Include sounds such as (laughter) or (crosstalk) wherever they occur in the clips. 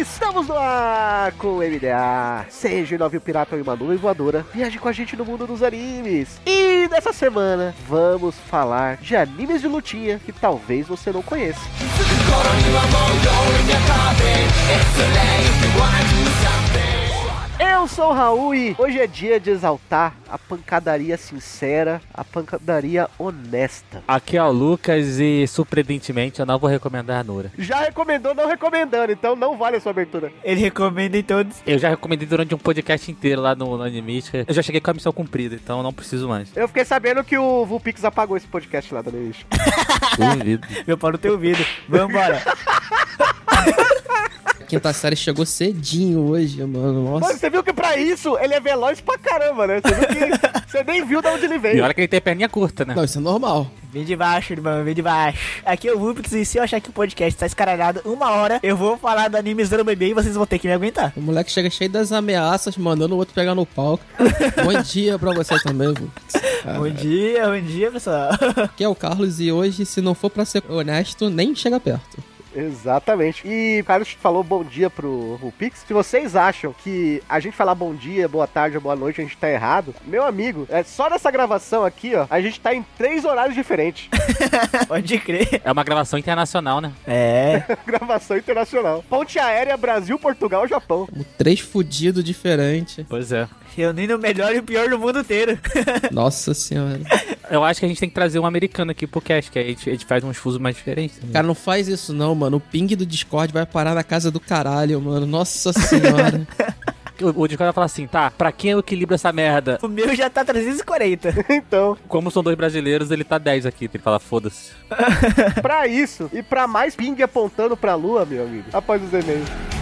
Estamos no ar com o MDA. Seja nove pirata ou uma nuvem voadora, viaje com a gente no mundo dos animes. E nessa semana vamos falar de animes de lutinha que talvez você não conheça. Eu sou o Raul e hoje é dia de exaltar a pancadaria sincera, a pancadaria honesta. Aqui é o Lucas e, surpreendentemente, eu não vou recomendar a Nura. Já recomendou, não recomendando, então não vale a sua abertura. Ele recomenda em todos. Eu já recomendei durante um podcast inteiro lá no, no Animística. Eu já cheguei com a missão cumprida, então não preciso mais. Eu fiquei sabendo que o Vulpix apagou esse podcast lá da Newish. (laughs) Duvido. Meu pau não tem ouvido. Vambora. (laughs) Quinta série chegou cedinho hoje, mano. Mano, Nossa. você viu que pra isso ele é veloz pra caramba, né? Você viu que (laughs) você nem viu de onde ele E veio. olha que ele tem perninha curta, né? Não, isso é normal. Vem de baixo, irmão, vem de baixo. Aqui é o Rubix e se eu achar que o podcast tá escaralhado uma hora, eu vou falar do anime do bebê e vocês vão ter que me aguentar. O moleque chega cheio das ameaças, mandando o outro pegar no palco. (laughs) bom dia pra você também, vô. Bom dia, bom dia, pessoal. Aqui é o Carlos e hoje, se não for pra ser honesto, nem chega perto. Exatamente. E o Carlos falou bom dia pro Vulpix. Se vocês acham que a gente falar bom dia, boa tarde ou boa noite, a gente tá errado, meu amigo, é só nessa gravação aqui, ó, a gente tá em três horários diferentes. (laughs) Pode crer. É uma gravação internacional, né? É. (laughs) Gravação internacional. Ponte aérea Brasil, Portugal, Japão. Três fudidos diferentes. Pois é. Reunindo o melhor e o pior do mundo inteiro. Nossa senhora. (laughs) Eu acho que a gente tem que trazer um americano aqui pro cast, que aí a gente, a gente faz uns fusos mais diferentes. né? Cara, não faz isso não, mano. O ping do Discord vai parar na casa do caralho, mano. Nossa senhora. (laughs) O, o Discord vai falar assim, tá, pra quem eu equilibro essa merda? O meu já tá 340. (laughs) Então, Como são dois brasileiros, ele tá 10 aqui. Ele fala, foda-se. (laughs) pra isso e pra mais ping apontando pra lua, meu amigo, após os e-mails.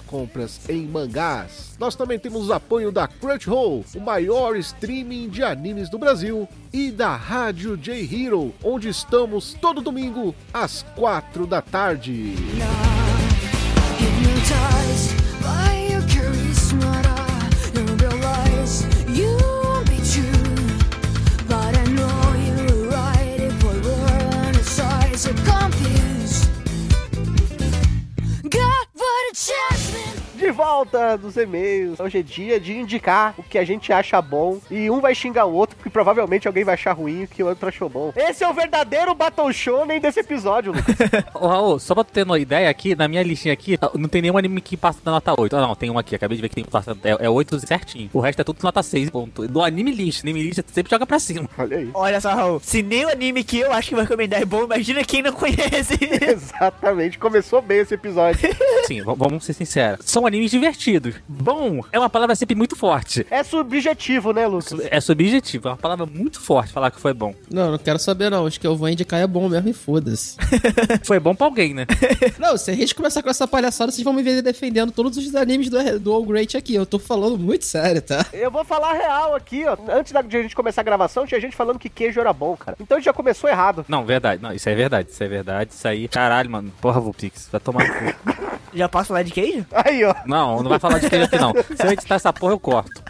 compras em mangás. Nós também temos o apoio da Crunchyroll, o maior streaming de animes do Brasil, e da Rádio J Hero, onde estamos todo domingo às 4 da tarde. De volta dos e-mails. Hoje é dia de indicar o que a gente acha bom. E um vai xingar o outro, porque provavelmente alguém vai achar ruim o que o outro achou bom. Esse é o verdadeiro Battle Shonen desse episódio, Lucas. (laughs) Ô, Raul, só pra tu ter uma ideia aqui, na minha listinha aqui, não tem nenhum anime que passa da nota 8. Ah, não, tem um aqui, acabei de ver que tem passa, é, é 8 certinho. O resto é tudo nota 6, ponto. Do anime list, anime list sempre joga pra cima. Olha aí. Olha só, Raul. Se nem o anime que eu acho que vai recomendar é bom, imagina quem não conhece. (laughs) Exatamente. Começou bem esse episódio. Sim, vamos ser sinceros. São animes animes divertidos. Bom é uma palavra sempre muito forte. É subjetivo, né, Lucas? É subjetivo, é uma palavra muito forte falar que foi bom. Não, não quero saber não. Acho que eu vou indicar é bom mesmo e foda-se. (laughs) Foi bom pra alguém, né? (laughs) não, se a gente começar com essa palhaçada, vocês vão me ver defendendo todos os animes do, do All Great aqui. Eu tô falando muito sério, tá? Eu vou falar real aqui, ó. Antes da- de a gente começar a gravação, tinha gente falando que queijo era bom, cara. Então a gente já começou errado. Não, verdade. Não, isso é verdade. Isso é verdade. Isso aí. Caralho, mano. Porra, Vulpix. Vai tomar no cu. (laughs) Já posso falar de queijo? Aí, ó. Não, não vai falar de queijo aqui, não. Se eu editar essa porra, eu corto.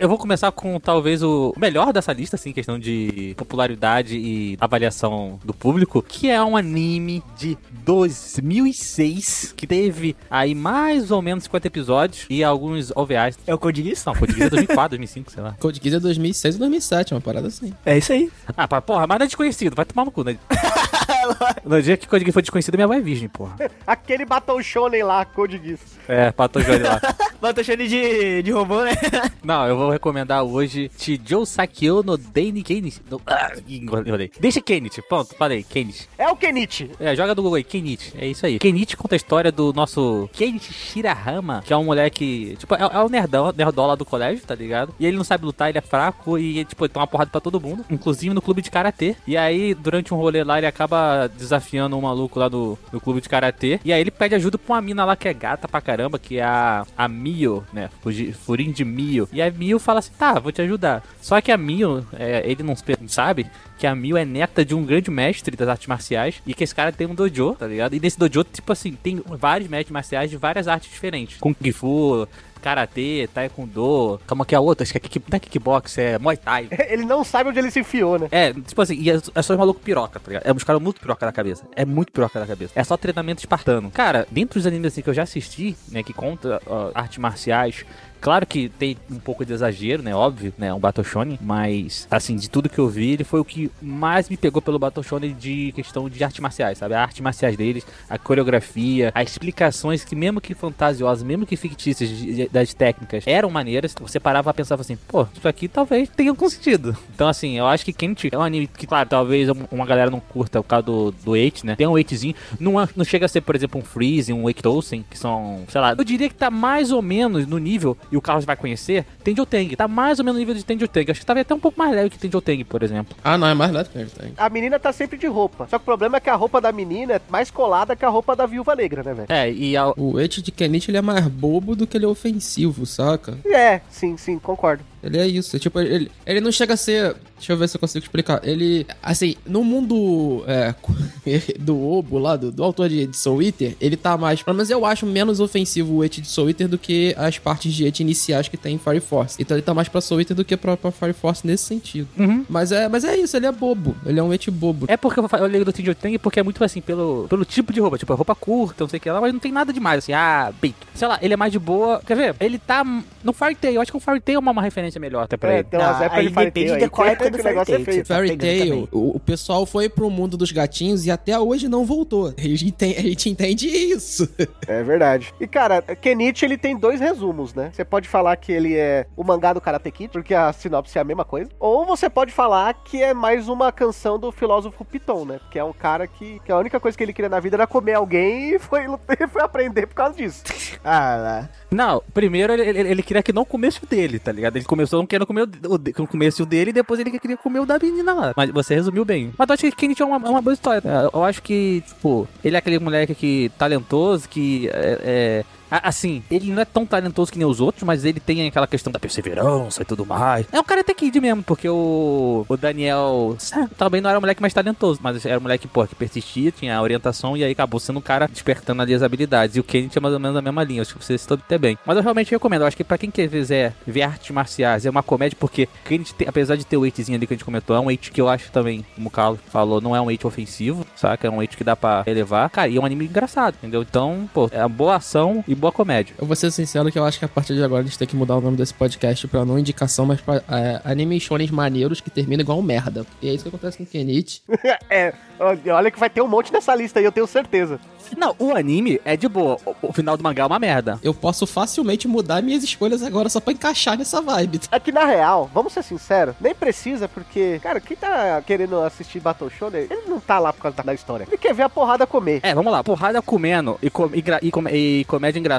Eu vou começar com talvez o melhor dessa lista, assim, questão de popularidade e avaliação do público, que é um anime de 2006, que teve aí mais ou menos 50 episódios e alguns OVAs. É o Code Geass? Não, Code Geass é 2004, 2005, sei lá. Code Geass é 2006 ou 2007, uma parada assim. É isso aí. Ah, pá, porra, mas não é desconhecido, vai tomar no cu, né? (laughs) No dia que Code Geass foi desconhecido, minha avó é virgem, porra. Aquele Battle Shonen lá, Code Geass. É, patou Johnny lá. (laughs) Bota chane de, de robô, né? (laughs) Não, eu vou recomendar hoje Chijou Sakyo no Deni Kenichi. No... Ah, enrolei. Deixa Kenichi, pronto, falei, Kenichi. É o Kenichi. É, joga do Google aí, Kenichi, é isso aí. Kenichi conta a história do nosso Kenichi Shirahama, que é um moleque, tipo, é, é o nerdão, nerdola do colégio, tá ligado? E ele não sabe lutar, ele é fraco e, tipo, ele toma uma porrada pra todo mundo, inclusive no clube de karatê. E aí, durante um rolê lá, ele acaba desafiando um maluco lá do, do clube de karatê. E aí ele pede ajuda pra uma mina lá que é gata pra caramba, que é a, a Mio, né? Furin de Mio. E a Mio fala assim: tá, vou te ajudar. Só que a Mio, é, ele não sabe que a Mio é neta de um grande mestre das artes marciais e que esse cara tem um dojo, tá ligado? E nesse dojo, tipo assim, tem vários mestres marciais de várias artes diferentes. Kung Fu, Karatê, Taekwondo, calma que é a outra, acho que é, kick, não é kickbox, é Muay Thai. (laughs) Ele não sabe onde ele se enfiou, né? É, tipo assim, e é, é só os malucos piroca, tá ligado? É uns caras muito piroca da cabeça. É muito piroca da cabeça. É só treinamento espartano. Cara, dentro dos animes assim, que eu já assisti, né, que conta ó, artes marciais, Claro que tem um pouco de exagero, né? Óbvio, né? Um Battle Shonen. Mas, assim, de tudo que eu vi, ele foi o que mais me pegou pelo Battle Shonen de questão de artes marciais, sabe? A artes marciais deles, a coreografia, as explicações que, mesmo que fantasiosas, mesmo que fictícias das técnicas, eram maneiras. Você parava pra pensar assim, pô, isso aqui talvez tenha algum sentido. Então, assim, eu acho que Kent é um anime que, claro, talvez um- uma galera não curta o caso do, Eight, né? Tem um Eightzinho. Não, é- não chega a ser, por exemplo, um Freeze, um Eiktosen, que são, sei lá, eu diria que tá mais ou menos no nível, e o Carlos vai conhecer, Tenjo Teng. Tá mais ou menos no nível de Tenjo Teng. Acho que talvez até um pouco mais leve que Tenjo Teng, por exemplo. Ah, não, é mais leve que tem. A menina tá sempre de roupa. Só que o problema é que a roupa da menina é mais colada que a roupa da viúva negra, né, velho? É, e a, O Eti de Kenichi, ele é mais bobo do que ele é ofensivo, saca? É, sim, sim, concordo. Ele é isso. Tipo, ele, ele não chega a ser. Deixa eu ver se eu consigo explicar. Ele. Assim, no mundo é, (laughs) do Obo lá, do, do autor de, de Soul Eater, ele tá mais. Pelo menos eu acho menos ofensivo o Eti de Soul Eater do que as partes de Eti iniciais que tem em Fire Force. Então ele tá mais pra Soul Eater do que pra, pra Fire Force nesse sentido. Mas, é, mas é isso, ele é bobo. Ele é um Eti bobo. É porque eu eu lembro do Tenjo Teng porque é muito assim, pelo, pelo tipo de roupa. Tipo, é roupa curta, não sei o que lá, mas não tem nada demais, assim, ah, peito. Sei lá, ele é mais de boa. Quer ver? Ele tá no Fairy Tail. Eu acho que o Fairy Tail é uma, uma referência melhor até pra É, ele. umas Não, épocas aí de depende Tail de qual época do Fairy é Tail Fairy pegando Tail, o, o pessoal foi pro mundo dos gatinhos e até hoje não voltou. A gente entende, a gente entende isso. É verdade. E, cara, Kenichi, ele tem dois resumos, né? Você pode falar que ele é o mangá do Karate Kid, porque a sinopse é a mesma coisa. Ou você pode falar que é mais uma canção do filósofo Piton, né? Que é um cara que, que a única coisa que ele queria na vida era comer alguém e foi, (laughs) foi aprender por causa disso. Ah, lá. Não, primeiro ele, ele, ele queria que não comesse o dele, tá ligado? Ele começou não querendo comer o, o, que não comesse o dele e depois ele queria comer o da menina lá. Mas você resumiu bem. Mas eu acho que Kenichi é uma, é uma boa história. né? Eu acho que, tipo, ele é aquele moleque que talentoso, que é. é- Assim, ele não é tão talentoso que nem os outros, mas ele tem aquela questão da perseverança e tudo mais. É um cara até kid mesmo, porque o, o Daniel também não era o moleque mais talentoso, mas era um moleque, pô, que persistia, tinha a orientação e aí acabou sendo um cara despertando ali as habilidades. E o Kennedy é mais ou menos a mesma linha, acho que você citou até bem. Mas eu realmente recomendo, eu acho que pra quem quiser ver artes marciais, é uma comédia, porque Kennedy, tem- apesar de ter o weightzinho ali que a gente comentou, é um weight que eu acho também, como o Carlos falou, não é um weight ofensivo, saca? É um weight que dá pra elevar. Cara, e é um anime engraçado, entendeu? Então, pô, é uma boa ação e boa comédia. Eu vou ser sincero que eu acho que a partir de agora a gente tem que mudar o nome desse podcast pra não indicação, mas pra é, anime shonens maneiros que terminam igual merda. E é isso que acontece com o Kenichi. (laughs) é, olha que vai ter um monte nessa lista aí, eu tenho certeza. Não, o anime é de boa. O, final do mangá é uma merda. Eu posso facilmente mudar minhas escolhas agora só pra encaixar nessa vibe. É que na real, vamos ser sinceros, nem precisa, porque, cara, quem tá querendo assistir Battle Shonen, ele não tá lá por causa da história. Ele quer ver a porrada comer. É, vamos lá. Porrada comendo e, com- e, e com- e comédia engraçada,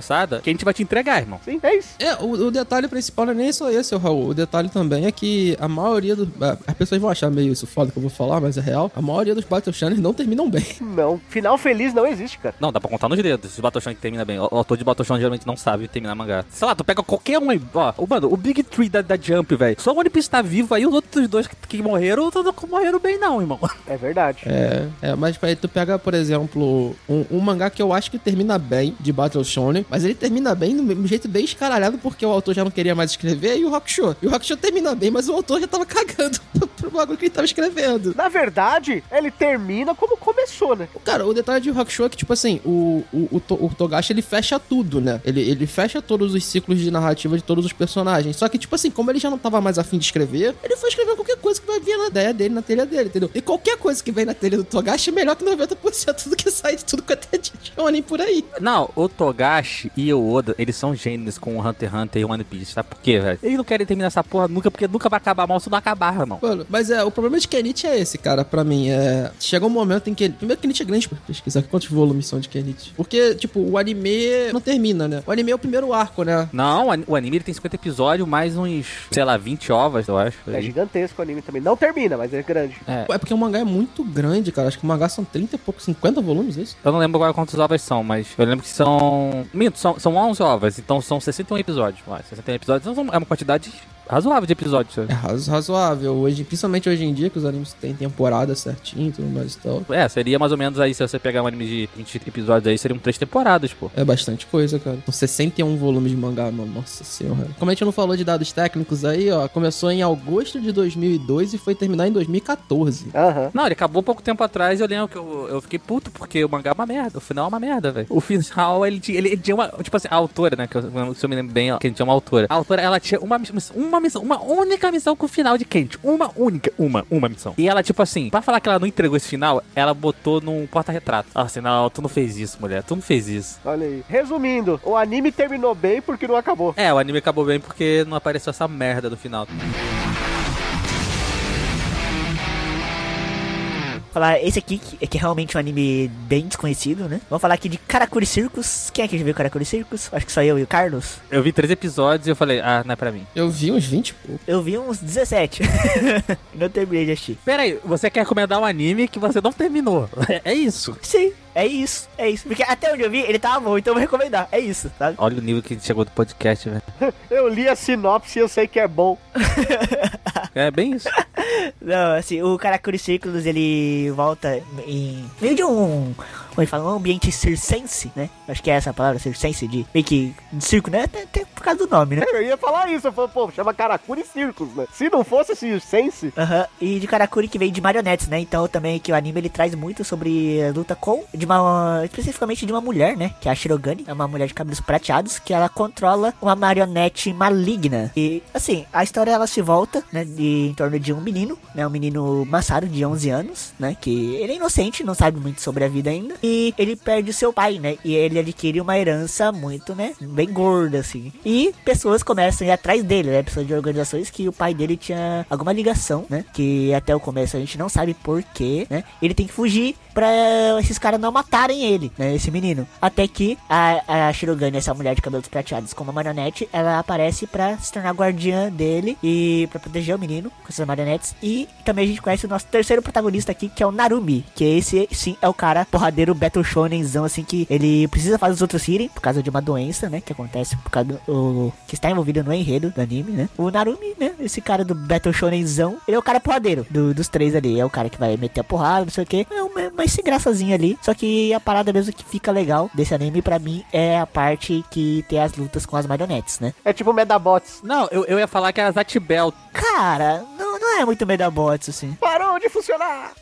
que a gente vai te entregar, irmão. Sim, é isso. É, o, o detalhe principal não é nem só esse, Raul. O detalhe também é que a maioria dos. é, As pessoas vão achar meio isso foda que eu vou falar, mas é real. A maioria dos Battle Channels não terminam bem. (laughs) Não, final feliz não existe, cara. Não, dá pra contar nos dedos. O Battle Shonen que termina bem. O, o autor de Battle Shonen geralmente não sabe terminar mangá. Sei lá, tu pega qualquer um aí. Ó, o, mano, o Big Tree da, da Jump, velho. Só o One Piece tá vivo aí, os outros dois que, que morreram, não não morreram bem, não, irmão. (laughs) É verdade. É, é, mas aí tu pega, por exemplo, um, um mangá que eu acho que termina bem, de Battle Shonen, mas ele termina bem do mesmo jeito bem escaralhado, porque o autor já não queria mais escrever, e o Hakusho. E o Hakusho termina bem, mas o autor já tava (laughs) cagando pro, pro bagulho que ele tava escrevendo. Na verdade, ele termina como começou, né? Cara, o detalhe de Hakusho é que, tipo assim, o, o, o, o Togashi, ele fecha tudo, né? Ele, ele fecha todos os ciclos de narrativa de todos os personagens. Só que, tipo assim, como ele já não tava mais afim de escrever, ele foi escrever qualquer coisa que vai vir na ideia dele, na telha dele, entendeu? E qualquer coisa que vem na telha do Togashi é melhor que 90% do que sai de tudo quanto é de shonen por aí. Não, o Togashi e o Oda, eles são gênios com o Hunter x Hunter e o One Piece. Sabe por quê, velho? Eles não querem terminar essa porra nunca, porque nunca vai acabar mal se não acabar, irmão. Mano, mas é, o problema de Kenichi é esse, cara, pra mim. É. Chega um momento em que. Primeiro, Kenichi é grande pra pesquisar quantos volumes são de Kenichi. Porque, tipo, o anime não termina, né? O anime é o primeiro arco, né? Não, o an- o anime ele tem 50 episódios, mais uns, sei lá, 20 ovas, eu acho. É gigantesco o anime também. Não termina, mas é grande. É, É porque o mangá é muito grande, cara. Acho que o mangá são 30 e pouco, 50 volumes, é isso? eu não lembro agora quantas ovas são, mas eu lembro que são. Minto, são, são 11 ovas, então são 61 episódios. Ué, 61 episódios são- é uma quantidade razoável de episódios. sabe? É razo- razoável. Hoje, principalmente hoje em dia, que os animes têm temporada certinho e tudo mais e tal. É, seria mais ou menos aí, se você pegar um anime de 20 episódios aí, seriam três temporadas, pô. É bastante coisa, cara. Com 61 volumes de mangá, mano. Nossa senhora. Como a gente não falou de dados técnicos aí, ó. Começou em agosto de 2002 e foi terminar em 2014. Aham. Não, ele acabou pouco tempo atrás e eu lembro que eu, eu fiquei puto porque o mangá é uma merda. O final é uma merda, velho. O final, ele tinha, ele, ele tinha uma. Tipo assim, a autora, né? Que eu, se eu me lembro bem, ó, que ele tinha uma autora. A autora, ela tinha uma missão, uma missão, uma única missão com o final de Kent. Uma única, uma, uma missão. E ela, tipo assim, pra falar que ela não entregou esse final, ela botou num porta-retrato. Ah, assim, não, tu não fez isso, mulher. Tu não fez isso. Olha aí. Resumindo, o anime terminou bem porque não acabou. É, o anime acabou bem porque não apareceu essa merda do final. Falar esse aqui, que, que é realmente um anime bem desconhecido, né? Vamos falar aqui de Karakuri Circus. Quem é que já viu Karakuri Circus? Acho que só eu e o Carlos. Eu vi três episódios e eu falei, ah, não é pra mim. Eu vi uns 20 e pouco. Eu vi uns 17. (laughs) não terminei de assistir. Pera aí, você quer recomendar um anime que você não terminou. É, (laughs) é isso. Sim, é isso, é isso. Porque até onde eu vi, ele tava bom, então eu vou recomendar. É isso, sabe? Olha o nível que a gente chegou do podcast, velho. (laughs) Eu li a sinopse e eu sei que é bom. (laughs) É bem isso. Não, assim, o Karakuri Circus, ele volta em meio de um, como ele fala, um ambiente circense, né? Acho que é essa a palavra, circense, de meio que de circo, né? Até, até por causa do nome, né? Eu ia falar isso, eu falei, pô, chama Karakuri Circus, né? Se não fosse Sense, Aham, e de Karakuri que vem de marionetes, né? Então também que o anime ele traz muito sobre a luta com, de uma, especificamente de uma mulher, né? Que é a Shirogane, é uma mulher de cabelos prateados, que ela controla uma marionete maligna. E, assim, a história ela se volta, né? De, em torno de um menino, né? Um menino Masaru de 11 anos, né? Que ele é inocente, não sabe muito sobre a vida ainda. E ele perde seu pai, né? E ele adquire uma herança muito, né? Bem gorda, assim. E pessoas começam a ir atrás dele, né? Pessoas de organizações que o pai dele tinha alguma ligação, né? Que até o começo a gente não sabe porquê, né? Ele tem que fugir pra esses caras não matarem ele, né? Esse menino. Até que a, a Shirogane, essa mulher de cabelos prateados com uma marionete, ela aparece pra se tornar guardiã dele e pra proteger o menino com essas marionetes. E também a gente conhece o nosso terceiro protagonista aqui, que é o Narumi, que esse sim é o cara porradeiro Battle Shonenzão, assim, que ele precisa fazer os outros irem por causa de uma doença, né? Que acontece por causa do. o- que está envolvido no enredo do anime, né? O Narumi, né? Esse cara do Battle Shonenzão, ele é o cara porradeiro do- dos três ali. É o cara que vai meter a porrada, não sei o que. É uma, mais sem graçazinha ali. Só que a parada mesmo que fica legal desse anime, pra mim, é a parte que tem as lutas com as marionetes, né? é tipo Medabots. Não, eu, eu ia falar que era Zatibel. Cara, não, não é muito Medabots, assim. Parou de funcionar! (laughs)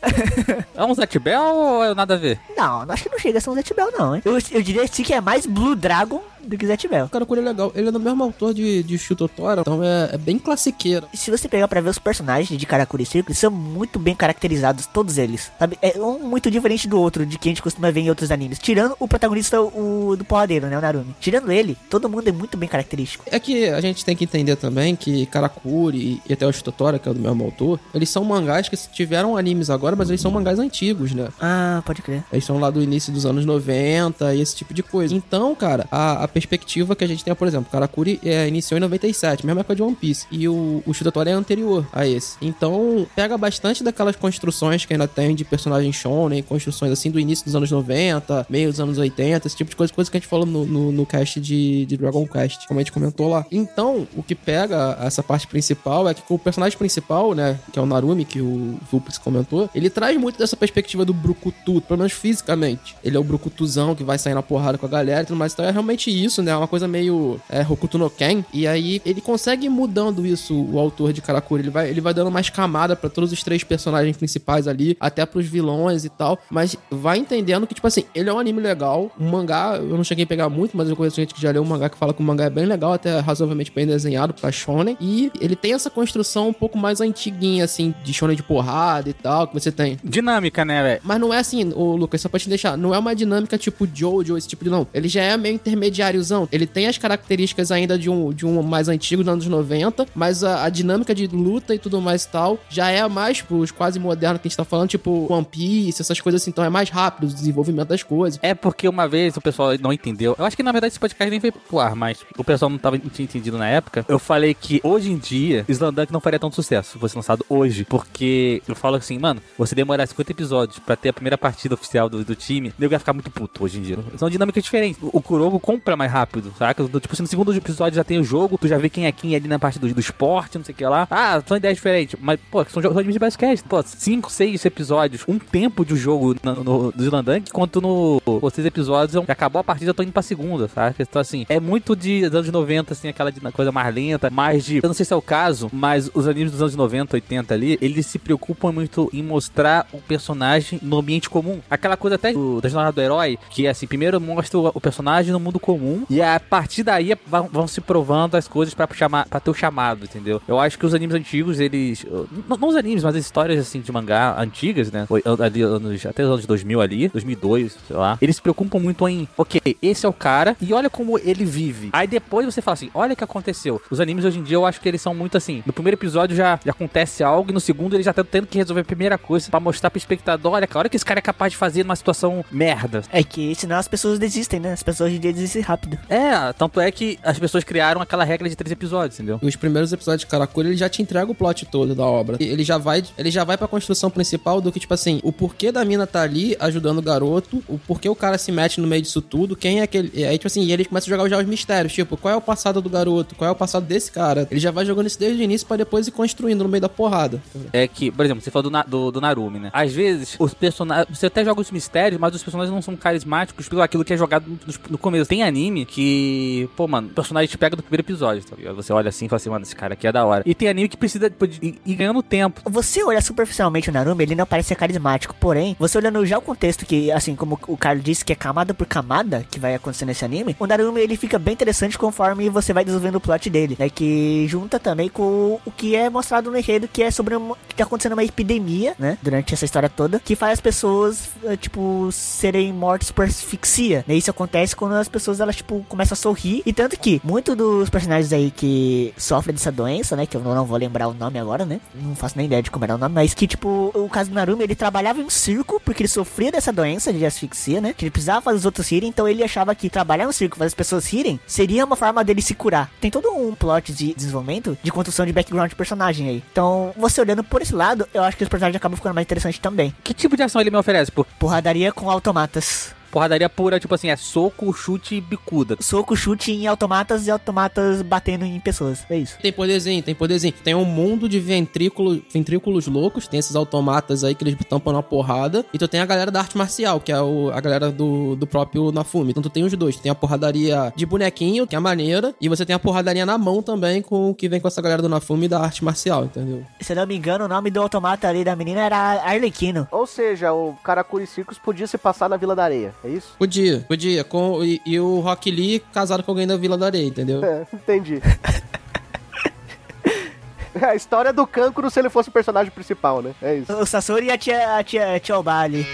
É um Zatibel ou é nada a ver? Não, acho que não chega a ser um Zetibel, não, hein? Eu, eu diria sim que é mais Blue Dragon do que Zet Bell. O Karakuri é legal. Ele é do mesmo autor de, de Shutotora, então é, é bem classiqueiro. Se você pegar pra ver os personagens de Karakuri Circle, são muito bem caracterizados, todos eles. Sabe? É um muito diferente do outro, de que a gente costuma ver em outros animes. Tirando o protagonista o, do porradeiro, né? O Narumi. Tirando ele, todo mundo é muito bem característico. É que a gente tem que entender também que Karakuri e até o Shutotora, que é do mesmo autor, eles são mangás que tiveram animes agora, mas eles são mangás antigos, né? Ah, pode crer. Eles são lá do início dos anos 90 e esse tipo de coisa. Então, cara, a, a perspectiva que a gente tem, por exemplo, Karakuri é, iniciou em 97, mesma época de One Piece. E o, o Shutotora é anterior a esse. Então, pega bastante daquelas construções que ainda tem de personagem shonen, construções assim do início dos anos 90, meio dos anos 80, esse tipo de coisa, coisa que a gente falou no, no, no cast de, de Dragon Quest, como a gente comentou lá. Então, o que pega essa parte principal é que o personagem principal, né, que é o Narumi, que o Vulpix comentou, ele traz muito dessa perspectiva do Brucutu, pelo menos fisicamente. Ele é o Brucutuzão que vai sair na porrada com a galera e tudo mais. Então é realmente isso, né? É uma coisa meio é, Hokuto no Ken. E aí ele consegue ir mudando isso, o autor de Karakuri. Ele vai, ele vai dando mais camada pra todos os três personagens principais ali, até pros vilões e tal. Mas vai entendendo que, tipo assim, ele é um anime legal. Um mangá, eu não cheguei a pegar muito, mas eu conheço gente que já leu um mangá que fala que o mangá é bem legal, até razoavelmente bem desenhado pra shonen. E ele tem essa construção um pouco mais antiguinha, assim, de shonen de porrada e tal, que você tem. Dinâmica, né, velho? Mas não é assim, o Lucas, só pra te deixar, não é uma dinâmica tipo Jojo, esse tipo de não. Ele já é meio intermediáriozão. Ele tem as características ainda de um, de um mais antigo dos anos 90, mas a, a dinâmica de luta e tudo mais e tal já é mais pros quase modernos que a gente tá falando, tipo One Piece, essas coisas assim. Então é mais rápido o desenvolvimento das coisas. É porque uma vez o pessoal não entendeu. Eu acho que na verdade esse podcast nem foi pro ar, mas o pessoal não tava tinha entendido na época. Eu falei que hoje em dia Slandunk não faria tanto sucesso se fosse lançado hoje. Porque eu falo assim, mano, você demorar 50 episódios pra ter a primeira partida oficial do, do time, nego ia ficar muito puto hoje em dia. São dinâmicas diferentes. O, Kurogo compra mais rápido, saca? Tipo, assim, no segundo episódio já tem o jogo, tu já vê quem é quem ali na parte do, do esporte, não sei o que lá. Ah, são ideias diferentes. Mas, pô, são jogos de basquete. Pô, 5, 6 episódios, um tempo de jogo no, do Slandunk, enquanto no seis episódios acabou a partida, eu tô indo pra segunda, saca? Então, assim, é muito de dos anos 90, assim, aquela coisa mais lenta, mais de. Eu não sei se é o caso, mas os animes dos anos 90, 80 ali, eles se preocupam muito em mostrar o personagem no ambiente comum. Aquela coisa até do, da jornada do herói, que é assim, primeiro mostra o, personagem no mundo comum, e a partir daí vão, vão se provando as coisas pra, chamar, pra ter o chamado, entendeu? Eu acho que os animes antigos, eles. Não, não os animes, mas as histórias assim de mangá antigas, né? Ali, anos, até os anos 2000 ali, 2002, sei lá. Eles se preocupam muito em, ok, esse é o cara, e olha como ele vive. Aí depois você fala assim, olha o que aconteceu. Os animes hoje em dia eu acho que eles são muito assim. No primeiro episódio já, já acontece algo, e no segundo ele já tá tendo que resolver a primeira coisa pra mostrar pro espectador, olha, cara, o que esse cara é capaz de fazer numa situação merda. É que senão as pessoas desistem, né? As pessoas hoje em dia desistem rápido. É, tanto é que as pessoas criaram aquela regra de três episódios, entendeu? Os primeiros episódios de Karakuri, ele já te entrega o plot todo da obra. Ele já vai, ele já vai pra construção principal do que, tipo assim, o porquê da mina tá ali ajudando o garoto, o porquê o cara se mete no meio disso tudo, quem é aquele. E aí, tipo assim, e ele começa a jogar já os mistérios, tipo, qual é o passado do garoto, qual é o passado desse cara. Ele já vai jogando isso desde o início pra depois ir construindo no meio da porrada. É que, por exemplo, você falou do, do, do Narumi, né? Às vezes, os personagens. Você até joga os mistérios, mas os personagens não são carismáticos pelo aquilo que é jogado no, no começo. Tem anime que, pô, mano, o personagem te pega do primeiro episódio, tá ligado? Você olha assim e fala assim, mano, esse cara aqui é da hora. E tem anime que precisa tipo, de ir, ganhando tempo. Você olhar superficialmente o Narumi, ele não parece carismático. Porém, você olhando já o contexto que, assim, como o Carlos disse, que é camada por camada que vai acontecer nesse anime, o Narumi ele fica bem interessante conforme você vai desenvolvendo o plot dele, né? Que junta também com o que é mostrado no enredo, que é sobre uma, que tá acontecendo uma epidemia, né? Durante essa história toda, que faz as pessoas, eh, tipo, serem mortas por asfixia. Né? Isso acontece quando as pessoas, elas, tipo, começam a sorrir. E tanto que, muito dos personagens aí que sofrem dessa doença, né? Que eu não vou lembrar o nome agora, né? Não faço nem ideia de como era o nome, mas que, tipo, o caso do Narumi, ele trabalhava em um circo porque ele sofria dessa doença de asfixia, né? Que ele precisava fazer os outros rirem, então ele achava que trabalhar no circo, fazer as pessoas rirem, seria uma forma dele se curar. Tem todo um plot de desenvolvimento de construção de background de personagem aí. Então, você olhando por esse lado, eu acho que os personagens acabam ficando mais interessantes também. Que tipo de ação ele me oferece? Por Porradaria com automatas. Porradaria pura, tipo assim, é soco, chute e bicuda. Soco, chute em automatas e automatas batendo em pessoas. É isso. Tem poderzinho, tem poderzinho. Tem um mundo de ventrículo, ventrículos loucos, tem esses automatas aí que eles tampam na porrada. E tu tem a galera da arte marcial, que é o- a galera do, do próprio Nafumi. Então tu tem os dois. Tu tem a porradaria de bonequinho, que é maneira, e você tem a porradaria na mão também, com o que vem com essa galera do Nafumi da arte marcial, entendeu? Se eu não me engano, o nome do automata ali da menina era Arlequino. Ou seja, o Karakuri Circus podia se passar na Vila da Areia. É isso? Podia, podia. Com, e, e o Rock Lee casado com alguém da Vila da Areia, entendeu? É, entendi. (laughs) A história do cancro se ele fosse o personagem principal, né? É isso. O Sasori e a tia, a tia, a tia Obali.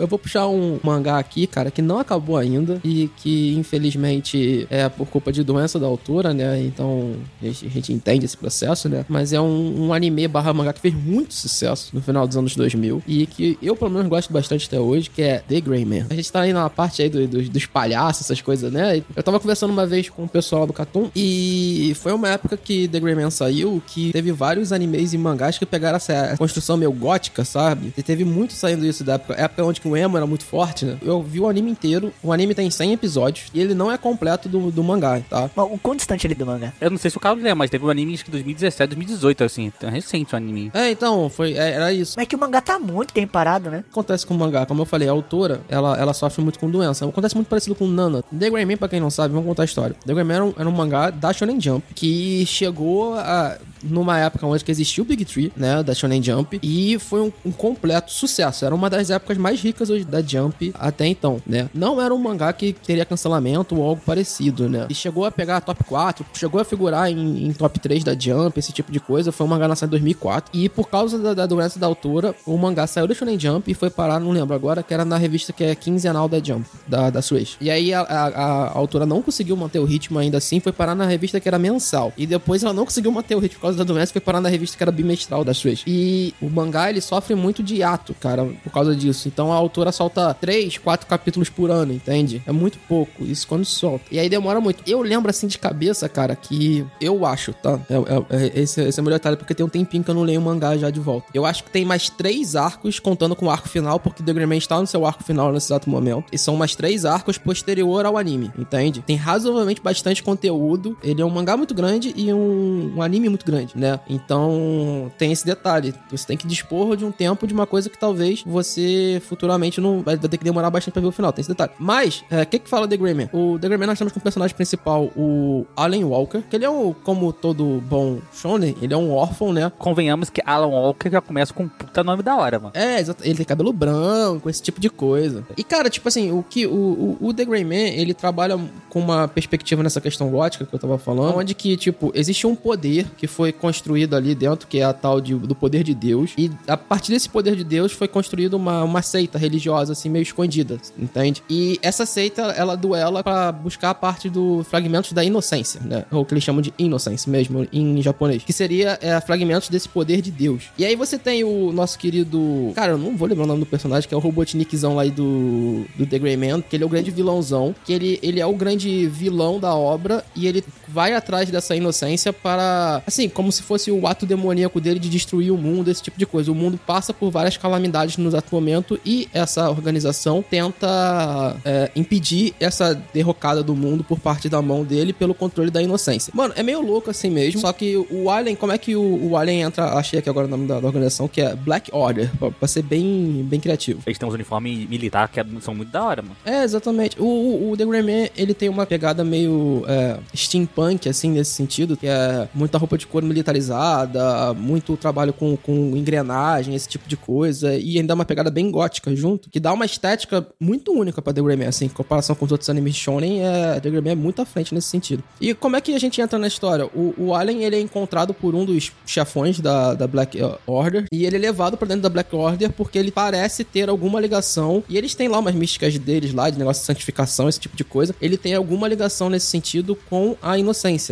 Eu vou puxar um mangá aqui, cara, que não acabou ainda e que, infelizmente, é por culpa de doença da autora, né? Então, a gente, a gente entende esse processo, né? Mas é um, um anime barra mangá que fez muito sucesso no final dos anos 2000 e que eu, pelo menos, gosto bastante até hoje, que é The Grey Man. A gente tá aí na parte aí do- do- dos palhaços, essas coisas, né? Eu tava conversando uma vez com o pessoal do Cartoon e foi uma época que The Grey Man saiu que teve vários animes e mangás que pegaram essa construção meio gótica, sabe? E teve muito saindo isso da época, época onde o emo era muito forte, né? Eu vi o anime inteiro, o anime tem 100 episódios e ele não é completo do, do mangá, tá? Bom, o quão distante ele do mangá? Eu não sei se o Carlos lembra, mas teve um anime acho que 2017, 2018, assim. É recente o anime. É, então, foi, é- era isso. Mas é que o mangá tá muito tempo parado, né? acontece com o mangá? Como eu falei, a autora, ela, ela sofre muito com doença. Acontece muito parecido com Nana. The Grey Man, pra quem não sabe, vamos contar a história. The Grey Man era um, era um mangá da Shonen Jump, que chegou a, numa época onde que existia o Big Tree, né, da Shonen Jump, e foi um, um completo sucesso. Era uma das épocas mais ricas hoje da Jump até então, né. Não era um mangá que teria cancelamento ou algo parecido, né. E chegou a pegar top 4, chegou a figurar em, em top 3 da Jump, esse tipo de coisa. Foi um mangá lançado em 2004. E por causa da, da doença da autora, o mangá saiu da Shonen Jump e foi parar, não lembro agora, que era na revista que é quinzenal da Jump, da, da Suez. E aí a, a- a autora não conseguiu manter o ritmo ainda assim, foi parar na revista que era mensal. E depois ela não conseguiu manter o ritmo por causa da doença, foi parar na revista que era bimestral da Suez. E o mangá, ele sofre muito de hiato, cara, por causa disso. Então a autora solta três, quatro capítulos por ano, entende? É muito pouco, isso quando solta. E aí demora muito. Eu lembro assim de cabeça, cara, que eu acho, tá? É, é- é- esse, esse é o meu detalhe, porque tem um tempinho que eu não leio o mangá já de volta. Eu acho que tem mais três arcos, contando com o arco final, porque The Grey Man está no seu arco final nesse exato momento. E são mais três arcos posterior ao anime, entende? Tem razoavelmente bastante conteúdo. Ele é um mangá muito grande e um, um anime muito grande, né? Então tem esse detalhe. Você tem que dispor de um tempo de uma coisa que talvez você futuramente não vai ter que demorar bastante pra ver o final. Tem esse detalhe. Mas, é, o que que fala The Grey Man? O The Grey Man nós temos como personagem principal o Alan Walker, que ele é um, como todo bom shonen, ele é um órfão, né? Convenhamos que Alan Walker já começa com um puta nome da hora, mano. É, exato. Ele tem cabelo branco, esse tipo de coisa. E, cara, tipo assim, o que o, o, o The Grey Man, ele trabalha com uma perspectiva nessa questão gótica que eu tava falando, onde que, tipo, existe um poder que foi construído ali dentro, que é a tal de, do poder de Deus. E a partir desse poder de Deus foi construída uma, uma seita religiosa, assim, meio escondida, entende? E essa seita, ela duela pra buscar a parte do fragmentos da inocência, né? Ou que eles chamam de innocence mesmo, em japonês. Que seria é, fragmentos desse poder de Deus. E aí você tem o nosso querido. Cara, eu não vou lembrar o nome do personagem, que é o Robotnikzão lá do, do The Grey Man, que ele é o grande vilãozão. Que ele, ele é o grande vilão da obra e ele vai atrás dessa inocência para. Assim, como se fosse o ato demoníaco dele de destruir o mundo, esse tipo de coisa. O mundo passa por várias calamidades no exato momento e essa organização tenta é, impedir essa derrocada do mundo por parte da mão dele pelo controle da inocência. Mano, é meio louco assim mesmo. Só que o Alien, como é que o, o Alien entra? Achei aqui agora o nome da, da organização, que é Black Order, pra, pra ser bem, bem criativo. Eles têm uns uniformes militar que é- são muito da hora, mano. É, exatamente. O, o, o The Grey Man, ele tem uma pegada meio é, steampunk, assim, nesse sentido, que é muita roupa de couro militarizada, muito trabalho com, com engrenagem, esse tipo de coisa, e ainda uma pegada bem gótica junto, que dá uma estética muito única pra The Grey Man, assim, em comparação com os outros animes shonen, é, The Grey Man é muito à frente nesse sentido. E como é que a gente entra na história? O, o Alien, ele é encontrado por um dos chefões da, da Black Order, e ele é levado pra dentro da Black Order porque ele parece ter alguma ligação, e eles têm lá umas místicas deles lá, de negócio de santificação, esse tipo de coisa. Ele tem alguma ligação nesse sentido com a inocência.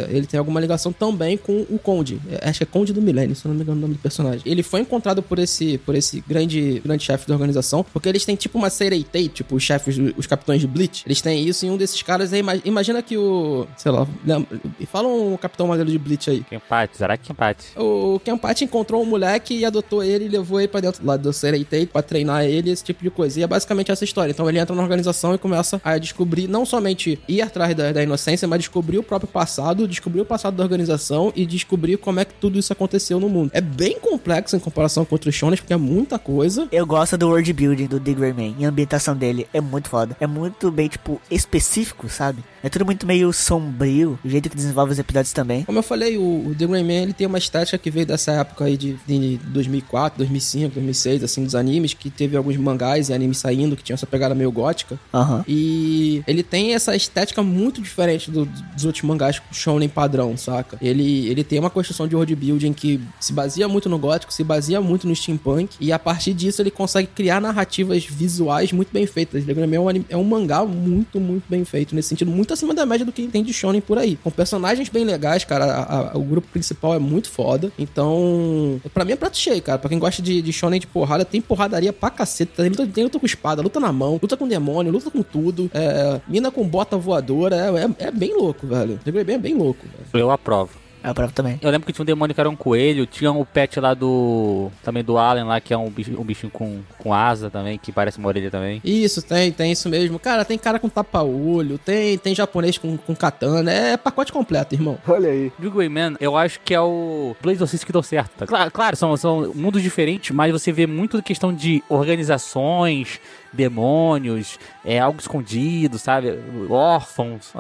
Ele tem alguma ligação também com o Conde. É, Acho que é Conde do Milênio, se eu não me engano o nome do personagem. Ele foi encontrado por esse, por esse grande, grande chefe da organização, porque eles têm tipo uma Sereitei, tipo os chefes, os capitães de Bleach. Eles têm isso e um desses caras aí, ima- imagina que o, sei lá, lembra- fala um capitão maneiro de Bleach aí. Kenpachi, será que Kenpachi? O Kenpachi encontrou um moleque e adotou ele e levou ele pra dentro lá do Sereitei pra treinar ele, esse tipo de coisa. E é basicamente essa história. Então ele entra na organização e começa a descobrir, não somente ir atrás da, da inocência, mas descobrir o próprio passado passado, descobrir o passado da organização e descobrir como é que tudo isso aconteceu no mundo. É bem complexo em comparação com outros shonen, porque é muita coisa. Eu gosto do world building do The Grey Man. E a ambientação dele é muito foda. É muito bem, tipo, específico, sabe? É tudo muito meio sombrio. O jeito que desenvolve os episódios também. Como eu falei, o, o The Grey Man ele tem uma estética que veio dessa época aí de, de 2004, 2005, 2006, assim, dos animes, que teve alguns mangás e animes saindo que tinham essa pegada meio gótica. Aham. E ele tem essa estética muito diferente do- dos outros mangás shonen padrão, saca? Ele, ele tem uma construção de world building que se baseia muito no gótico, se baseia muito no steampunk, e a partir disso ele consegue criar narrativas visuais muito bem feitas. The Grey Man é um, anime- é um mangá muito, muito bem feito, nesse sentido, muito acima da média do que tem de shonen por aí. Com personagens bem legais, cara, a- a- o grupo principal é muito foda, então, pra mim é prato cheio, cara. Pra quem gosta de, de shonen de porrada, tem porradaria pra caceta, tem luta, tem luta com espada, luta na mão, luta com demônio, luta com tudo, é, mina com bota voadora, é, é, é bem louco, velho. É bem louco, velho. Eu aprovo. É a prova também. Eu lembro que tinha um demônio que era um coelho, tinha o pet lá do. Também do Alien lá, que é um bicho, um bichinho com, com asa também, que parece uma orelha também. Isso, tem, tem isso mesmo. Cara, tem cara com tapa-olho, tem, tem japonês com, com katana, é pacote completo, irmão. Olha aí. Grey Man, eu acho que é o Blaze Assist que deu certo. Tá? Claro, claro são, são mundos diferentes, mas você vê muito questão de organizações, demônios, é algo escondido, sabe? Órfãos.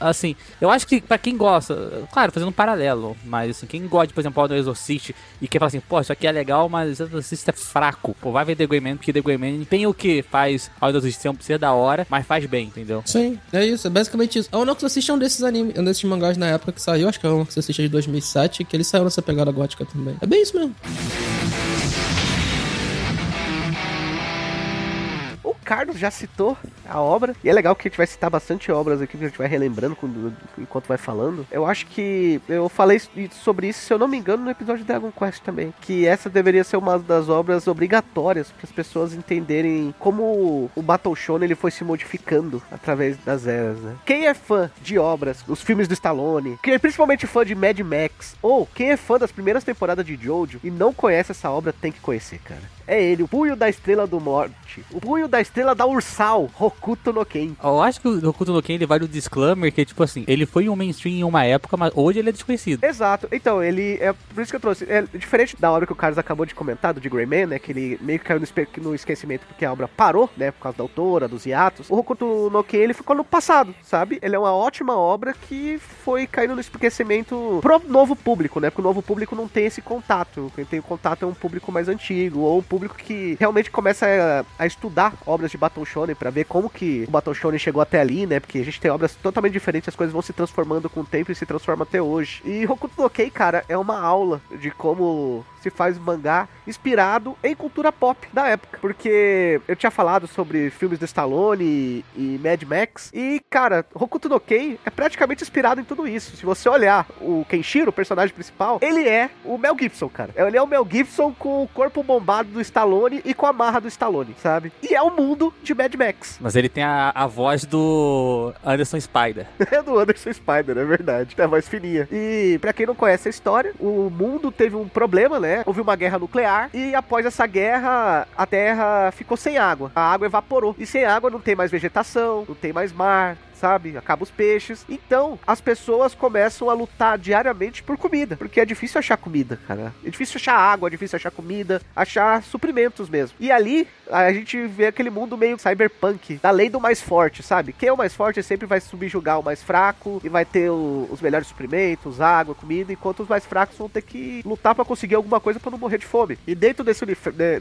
Assim, eu acho que pra quem gosta, claro, fazendo um paralelo, mas assim, quem gosta, por exemplo, do Exorcist e quer falar assim, pô, isso aqui é legal, mas o Exorcist é fraco. Pô, vai ver The Grey Man, porque The Grey Man tem o que faz ao Exorcist ser- ser da hora, mas faz bem, entendeu? Sim, é isso, é basicamente isso. A Onoxocist é um desses animes, um desses mangás na época que saiu, acho que é o Onoxocist de 2007, que ele saiu nessa pegada gótica também. É bem isso mesmo. O Carlos já citou a obra, e é legal que a gente vai citar bastante obras aqui, que a gente vai relembrando quando- enquanto vai falando. Eu acho que eu falei sobre isso, se eu não me engano, no episódio de Dragon Quest também, que essa deveria ser uma das obras obrigatórias para as pessoas entenderem como o Battle Shonen ele foi se modificando através das eras, né? Quem é fã de obras, os filmes do Stallone, quem é principalmente fã de Mad Max, ou quem é fã das primeiras temporadas de Jojo e não conhece essa obra, tem que conhecer, cara. É ele, o Punho da Estrela do Norte, o Punho da Estrela da Ursal, Hokuto no Ken. Eu acho que o Hokuto no Ken ele vai no disclaimer que, tipo assim, ele foi um mainstream em uma época, mas hoje ele é desconhecido. Exato. Então, ele é por isso que eu trouxe. É diferente da obra que o Carlos acabou de comentar, do de Greyman, né? Que ele meio que caiu no, espe- no esquecimento porque a obra parou, né? Por causa da autora, dos hiatos. O Hokuto no Ken, ele ficou no passado, sabe? Ele é uma ótima obra que foi caindo no esquecimento pro novo público, né? Porque o novo público não tem esse contato. Quem tem o contato é um público mais antigo, ou um público que realmente começa a, a estudar obras de Battle Shonen pra ver como que o Battle Shonen chegou até ali, né? Porque a gente tem obras totalmente diferentes, as coisas vão se transformando com o tempo e se transformam até hoje. E Hokuto no Ken, cara, é uma aula de como se faz mangá inspirado em cultura pop da época. Porque eu tinha falado sobre filmes do Stallone e, e Mad Max. E, cara, Hokuto no Ken é praticamente inspirado em tudo isso. Se você olhar o Kenshiro, o personagem principal, ele é o Mel Gibson, cara. Ele é o Mel Gibson com o corpo bombado do Stallone e com a marra do Stallone, sabe? E é o mundo de Mad Max. Mas ele tem a, a voz do Anderson Spider. (laughs) É do Anderson Spider, é verdade. Tem a voz fininha. E pra quem não conhece a história, o mundo teve um problema, né? Houve uma guerra nuclear e após essa guerra, a Terra ficou sem água. A água evaporou. E sem água não tem mais vegetação, não tem mais mar, sabe? Acaba os peixes. Então, as pessoas começam a lutar diariamente por comida, porque é difícil achar comida, cara. É difícil achar água, é difícil achar comida, achar suprimentos mesmo. E ali a gente vê aquele mundo meio cyberpunk, da lei do mais forte, sabe? Quem é o mais forte sempre vai subjugar o mais fraco e vai ter o- os melhores suprimentos, água, comida, enquanto os mais fracos vão ter que lutar pra conseguir alguma coisa pra não morrer de fome. E dentro desse,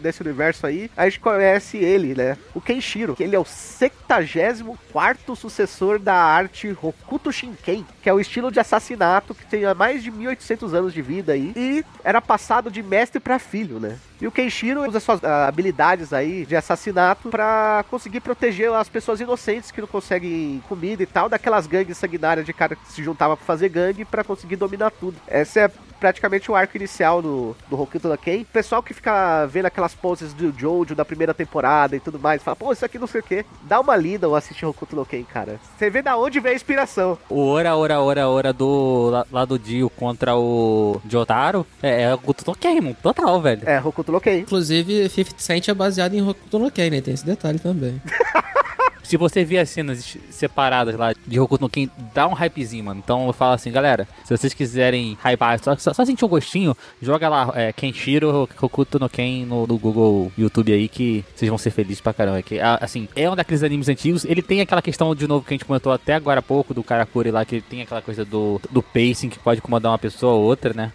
desse universo aí, a gente conhece ele, né? O Kenshiro, que ele é o 74 sucessor da arte Hokuto Shinken, que é o estilo de assassinato que tem mais de 1800 anos de vida aí e era passado de mestre pra filho, né? E o Kenshiro usa suas ah, habilidades aí de assassinato pra conseguir proteger as pessoas inocentes que não conseguem comida e tal, daquelas gangues sanguinárias de cara que se juntava pra fazer gangue pra conseguir dominar tudo. Essa é praticamente o arco inicial do, do Hokuto no Ken. O pessoal que fica vendo aquelas poses do Jojo da primeira temporada e tudo mais, fala, pô, isso aqui não sei o que. Dá uma lida ou assiste Hokuto no Ken, cara. Você vê da onde vem a inspiração. O Ora, Ora, Ora, Ora do, lá, lá do Dio contra o Jotaro é, é o Hokuto no Ken, mano. Total, velho. É, Hokuto no Ken. Inclusive, 50 Cent é baseado em Hokuto no Ken, né? Tem esse detalhe também. (laughs) se você ver as cenas separadas lá de Hokuto no Ken, dá um hypezinho, mano. Então eu falo assim, galera, se vocês quiserem hypar, só, só, só sentir um gostinho, joga lá é, Kenshiro Hokuto no Ken no, no Google YouTube aí que vocês vão ser felizes pra caramba. Que, assim, é um daqueles animes antigos. Ele tem aquela questão, de novo, que a gente comentou até agora há pouco, do Karakuri lá, que ele tem aquela coisa do, do pacing que pode incomodar uma pessoa ou outra, né?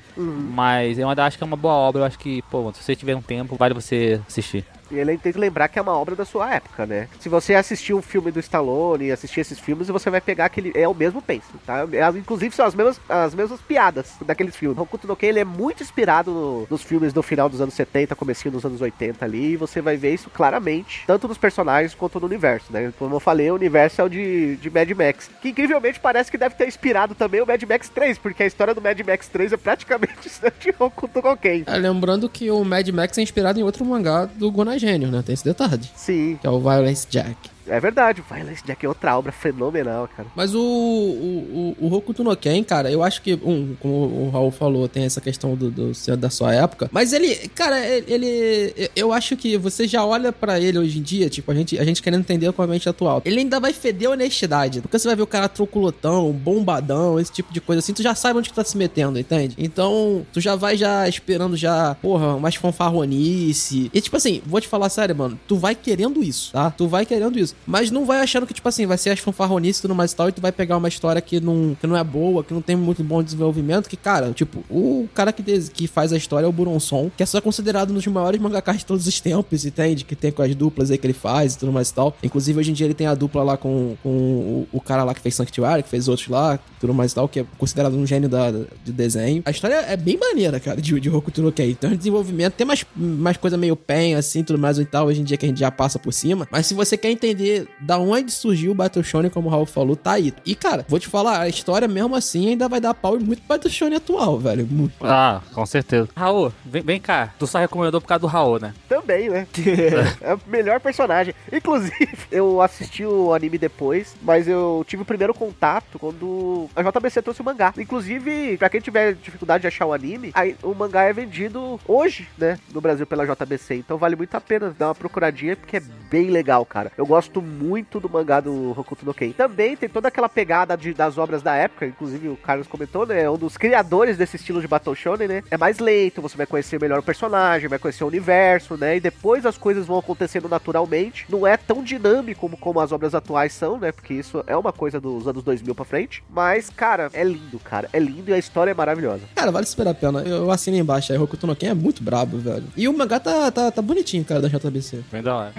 Mas eu ainda acho que é uma boa obra. Eu acho que, pô, se você tiver um tempo, vale você assistir. E ele tem que lembrar que é uma obra da sua época, né? Se você assistir um filme do Stallone assistir esses filmes, você vai pegar aquele. É o mesmo pace, tá? É, inclusive são as mesmas, as mesmas piadas daqueles filmes. Hokuto no Ken ele é muito inspirado no- nos filmes do final dos anos 70, comecinho dos anos 80 ali. E você vai ver isso claramente, tanto nos personagens quanto no universo, né? Como eu falei, o universo é o de, de Mad Max. Que incrivelmente parece que deve ter inspirado também o Mad Max 3, porque a história do Mad Max 3 é praticamente (laughs) de Hokuto no Ken. É, lembrando que o Mad Max é inspirado em outro mangá do Gênio, né? Tem esse detalhe. Sim, Que é o Violence Jack. É verdade. O Violence Jack é outra obra fenomenal, cara. Mas o, o, o, o Hokuto no Ken, cara, eu acho que, um, como o Raul falou, tem essa questão do, do da sua época. Mas ele, cara, ele. Eu acho que você já olha pra ele hoje em dia, tipo, a gente, a gente querendo entender com a mente atual. Ele ainda vai feder honestidade. Porque você vai ver o cara troculotão, bombadão, esse tipo de coisa assim, tu já sabe onde que tá se metendo, entende? Então, tu já vai já esperando já, porra, umas fanfarronice. E tipo assim, vou te falar sério, mano, tu vai querendo isso, tá? Tu vai querendo isso. Mas não vai achando que, tipo assim, vai ser as fanfarronices e tudo mais e tal, e tu vai pegar uma história que não, que não é boa, que não tem muito bom desenvolvimento, que, cara, tipo, o cara que, des- que faz a história é o Buronson, que é só considerado um dos maiores mangakas de todos os tempos, entende? Que tem com as duplas aí que ele faz e tudo mais e tal. Inclusive, hoje em dia ele tem a dupla lá com, com o, o cara lá que fez Sanctuary, que fez outros lá, tudo mais e tal, que é considerado um gênio da, de desenho. A história é bem maneira, cara, de, de Hokuto no Ken. Tem um desenvolvimento, tem mais, mais coisa meio pen, assim, tudo mais e tal, hoje em dia que a gente já passa por cima. Mas se você quer entender da onde surgiu o Battle Shonen, como o Raul falou, tá aí. E, cara, vou te falar, a história mesmo assim ainda vai dar pau e muito Battle Shonen atual, velho. Muito. Ah, com certeza. Raul, vem, vem cá. Tu só recomendou por causa do Raul, né? Também, né? (laughs) é o melhor personagem. Inclusive, (laughs) eu assisti o anime depois, mas eu tive o primeiro contato quando a JBC trouxe o mangá. Inclusive, pra quem tiver dificuldade de achar o anime, aí, o mangá é vendido hoje, né, no Brasil pela JBC. Então vale muito a pena dar uma procuradinha, porque é bem legal, cara. Eu gosto muito do mangá do Hokuto no Ken. Também tem toda aquela pegada de- das obras da época, inclusive o Carlos comentou, né, é um dos criadores desse estilo de Battle Shonen, né? É mais lento, você vai conhecer melhor o personagem, vai conhecer o universo, né? E depois as coisas vão acontecendo naturalmente. Não é tão dinâmico como, como as obras atuais são, né? Porque isso é uma coisa dos anos 2000 pra frente. Mas, cara, é lindo, cara. É lindo e a história é maravilhosa. Cara, vale super a pena. Eu, eu assino embaixo aí, Hokuto no Ken é muito brabo, velho. E o mangá tá, tá, tá bonitinho, cara, da JBC. Vem da hora.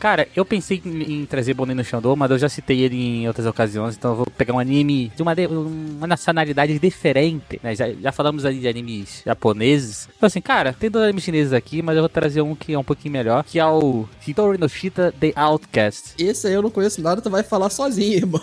Cara, eu pensei em, em trazer Bonen no Shandou, mas eu já citei ele em outras ocasiões, então eu vou pegar um anime de uma, de- uma nacionalidade diferente, né? Já, já falamos ali de animes japoneses. Então assim, cara, tem dois animes chineses aqui, mas eu vou trazer um que é um pouquinho melhor, que é o Hitori no Shita The Outcast. Esse aí eu não conheço nada, tu vai falar sozinho, irmão.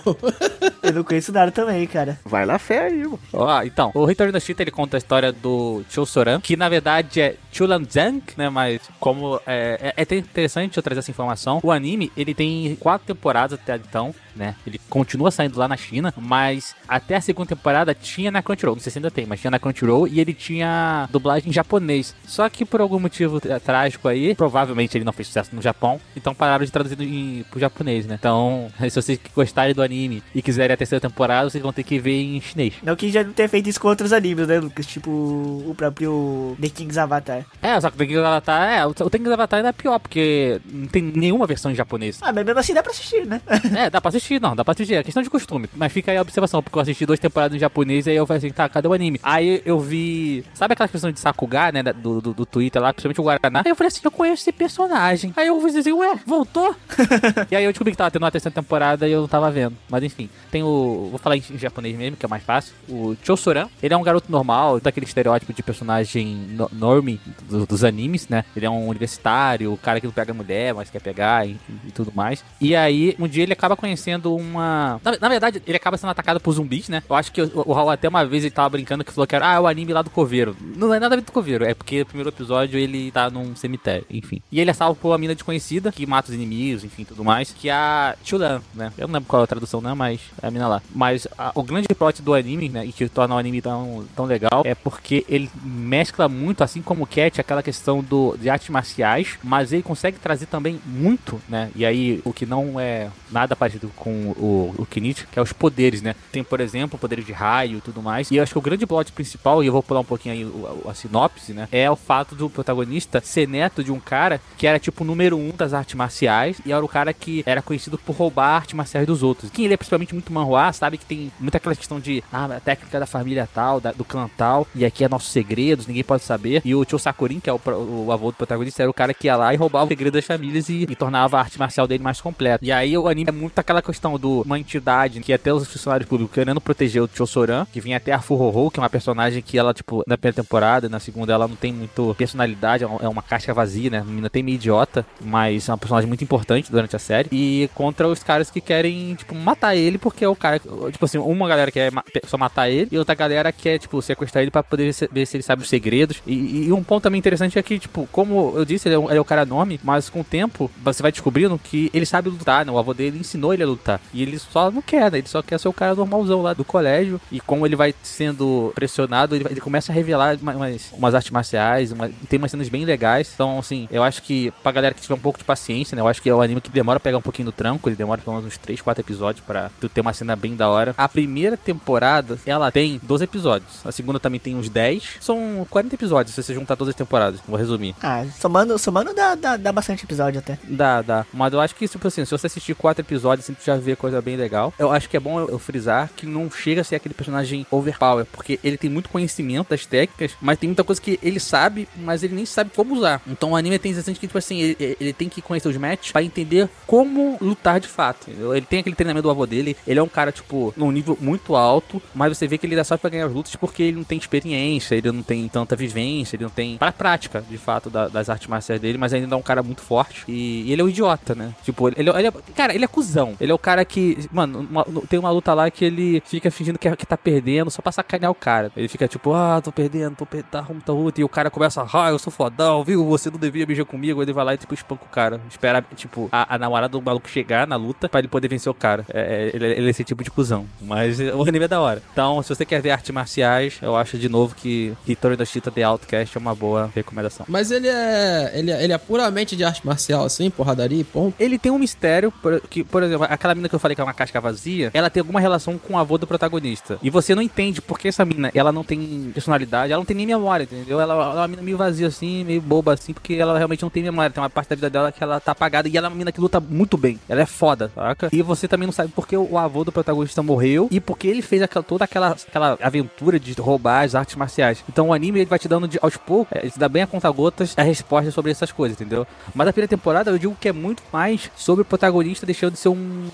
Eu não conheço nada também, cara. Vai na fé aí, irmão. Ó, então, o Hitori no Shita ele conta a história do Chosoran, que na verdade é Chulanzang, né? Mas como é, é, é até interessante eu trazer essa informação. O anime ele tem quatro temporadas até então, né? Ele continua saindo lá na China, mas até a segunda temporada tinha na Crunchyroll. Não sei se ainda tem, mas tinha na Crunchyroll e ele tinha dublagem em japonês. Só que por algum motivo trágico aí, provavelmente ele não fez sucesso no Japão, então pararam de traduzir em, pro japonês, né? Então, (laughs) se vocês gostarem do anime e quiserem a terceira temporada, vocês vão ter que ver em chinês. Não que já não tenha feito isso com outros animes, né, Lucas? Tipo o próprio The King's Avatar. É, só que o Tengen Avatar, é, o o Tengen Avatar ainda é pior, porque não tem nenhuma versão em japonês. Ah, mas mesmo assim dá pra assistir, né? É, dá pra assistir, não, dá pra assistir, é questão de costume. Mas fica aí a observação, porque eu assisti duas temporadas em japonês e aí eu falei assim, tá, cadê o anime? Aí eu vi, sabe aquela questão de Sakuga, né, do, do, do Twitter lá, principalmente o Guaraná? Aí eu falei assim, eu conheço esse personagem. Aí eu falei assim, ué, voltou? (laughs) e aí eu descobri que tava tendo uma terceira temporada e eu não tava vendo. Mas enfim, tem o, vou falar em japonês mesmo, que é mais fácil. O Chosoran, ele é um garoto normal, daquele estereótipo de personagem no, normie do- dos animes, né? Ele é um universitário, o cara que não pega mulher, mas quer pegar e, e tudo mais. E aí, um dia ele acaba conhecendo uma. Na, na verdade, ele acaba sendo atacado por zumbis, né? Eu acho que o, o Raul até uma vez ele tava brincando que falou que era ah, é o anime lá do Coveiro. Não é nada do Coveiro, é porque no primeiro episódio ele tá num cemitério, enfim. E ele é salvo por uma mina desconhecida que mata os inimigos, enfim, tudo mais. Que é a Chulan, né? Eu não lembro qual é a tradução, né? Mas é a mina lá. Mas a- o grande plot do anime, né? E que torna o anime tão, tão legal é porque ele mescla muito, assim como o Cat, aquela questão do, de artes marciais, mas ele consegue trazer também muito, né? E aí, o que não é nada parecido com o, o Kenichi, que é os poderes, né? Tem, por exemplo, poderes de raio e tudo mais. E eu acho que o grande plot principal, e eu vou pular um pouquinho aí o- a, sinopse, né? É o fato do protagonista ser neto de um cara que era tipo o número um das artes marciais e era o cara que era conhecido por roubar artes marciais dos outros. Quem ele é principalmente muito manhua, sabe que tem muita aquela questão de ah, a técnica da família tal, da- do clã tal, e aqui é nossos segredos, ninguém pode saber. E o Tio Sakurin, que é o, o avô do protagonista, era o cara que ia lá e roubava o segredo das famílias e, e tornava a arte marcial dele mais completa. E aí o anime é muito aquela questão do uma entidade que até os funcionários públicos querendo proteger o Tio Soran, que vinha até a Fuhoho, que é uma personagem que ela, tipo, na primeira temporada, na segunda ela não tem muito personalidade, é uma- é uma caixa vazia, né? A menina tem meio idiota, mas é uma personagem muito importante durante a série. E contra os caras que querem, tipo, matar ele, porque é o cara, tipo assim, uma galera quer só matar ele, e outra galera quer, tipo, sequestrar ele pra poder ver se ele sabe os segredos. E, e um ponto também interessante é que, tipo, como eu disse, ele é, é o cara nome, mas com o tempo você vai descobrindo que ele sabe lutar, né? O avô dele ensinou ele a lutar. E ele só não quer, né? Ele só quer ser o cara normalzão lá do colégio. E como ele vai sendo pressionado, ele, vai- ele começa a revelar uma- umas, umas artes marciais, uma- tem umas cenas bem legais. Então, assim, eu acho que pra galera que tiver um pouco de paciência, né? Eu acho que é um anime que demora a pegar um pouquinho do tranco, ele demora pelo menos uns 3, 4 episódios pra tu ter uma cena bem da hora. A primeira temporada, ela tem 12 episódios. A segunda também tem uns 10. São 40 episódios, se você juntar todas as temporadas. Vou resumir. Ah, somando, somando dá, dá, dá bastante episódio até. Dá, Mas eu acho que, tipo assim, se você assistir quatro episódios, assim, tu já vê coisa bem legal. Eu acho que é bom eu, frisar que não chega a ser aquele personagem overpower, porque ele tem muito conhecimento das técnicas, mas tem muita coisa que ele sabe, mas ele nem sabe como usar. Então o anime tem interessante que, tipo assim, ele, ele tem que conhecer os matches pra entender como lutar de fato. entendeu? Ele tem aquele treinamento do avô dele, ele é um cara, tipo, num nível muito alto, mas você vê que ele dá só pra ganhar as lutas porque ele não tem experiência, ele não tem tanta vivência, ele não tem pra prática, de fato, da- das artes marciais dele, mas ainda é um cara muito forte. E, e ele é um idiota, né? Tipo, ele, ele é. Cara, ele é cuzão. Ele é o cara que. Mano, uma- tem uma luta lá que ele fica fingindo que, é- que tá perdendo só pra sacanear o cara. Ele fica tipo, ah, tô perdendo, tô perdendo, tá ruim, tá ruim. E o cara começa, ah, eu sou fodão, viu? Você não devia beijar comigo. Ele vai lá e tipo, espanca o cara. Espera, tipo, a, a namorada do maluco chegar na luta pra ele poder vencer o cara. É, é, ele, ele é esse tipo de cuzão. Mas o anime é da hora. Então, se você quer ver artes marciais, eu acho de novo que Hitori no Shita The Outcast é uma boa recomendação. Mas ele é, ele é. Ele é puramente de arte marcial, assim, porradaria e ponto. Ele tem um mistério, por, que, por exemplo, aquela mina que eu falei que é uma casca vazia, ela tem alguma relação com o avô do protagonista. E você não entende porque essa mina, ela não tem personalidade, ela não tem nem memória, entendeu? Ela, ela é uma mina meio vazia assim, meio boba assim, porque ela realmente não tem memória. Tem uma parte da vida dela que ela tá apagada e ela é uma mina que luta muito bem. Ela é foda, saca? E você também não sabe porque o avô do protagonista morreu e porque ele fez aquela, toda aquela, aquela aventura de roubar as artes marciais. Então o anime ele vai te dando de, aos poucos, é, ele te dá bem a conta gotas a resposta sobre essas coisas, entendeu? Mas na primeira temporada eu digo que é muito mais sobre o protagonista deixando de ser um,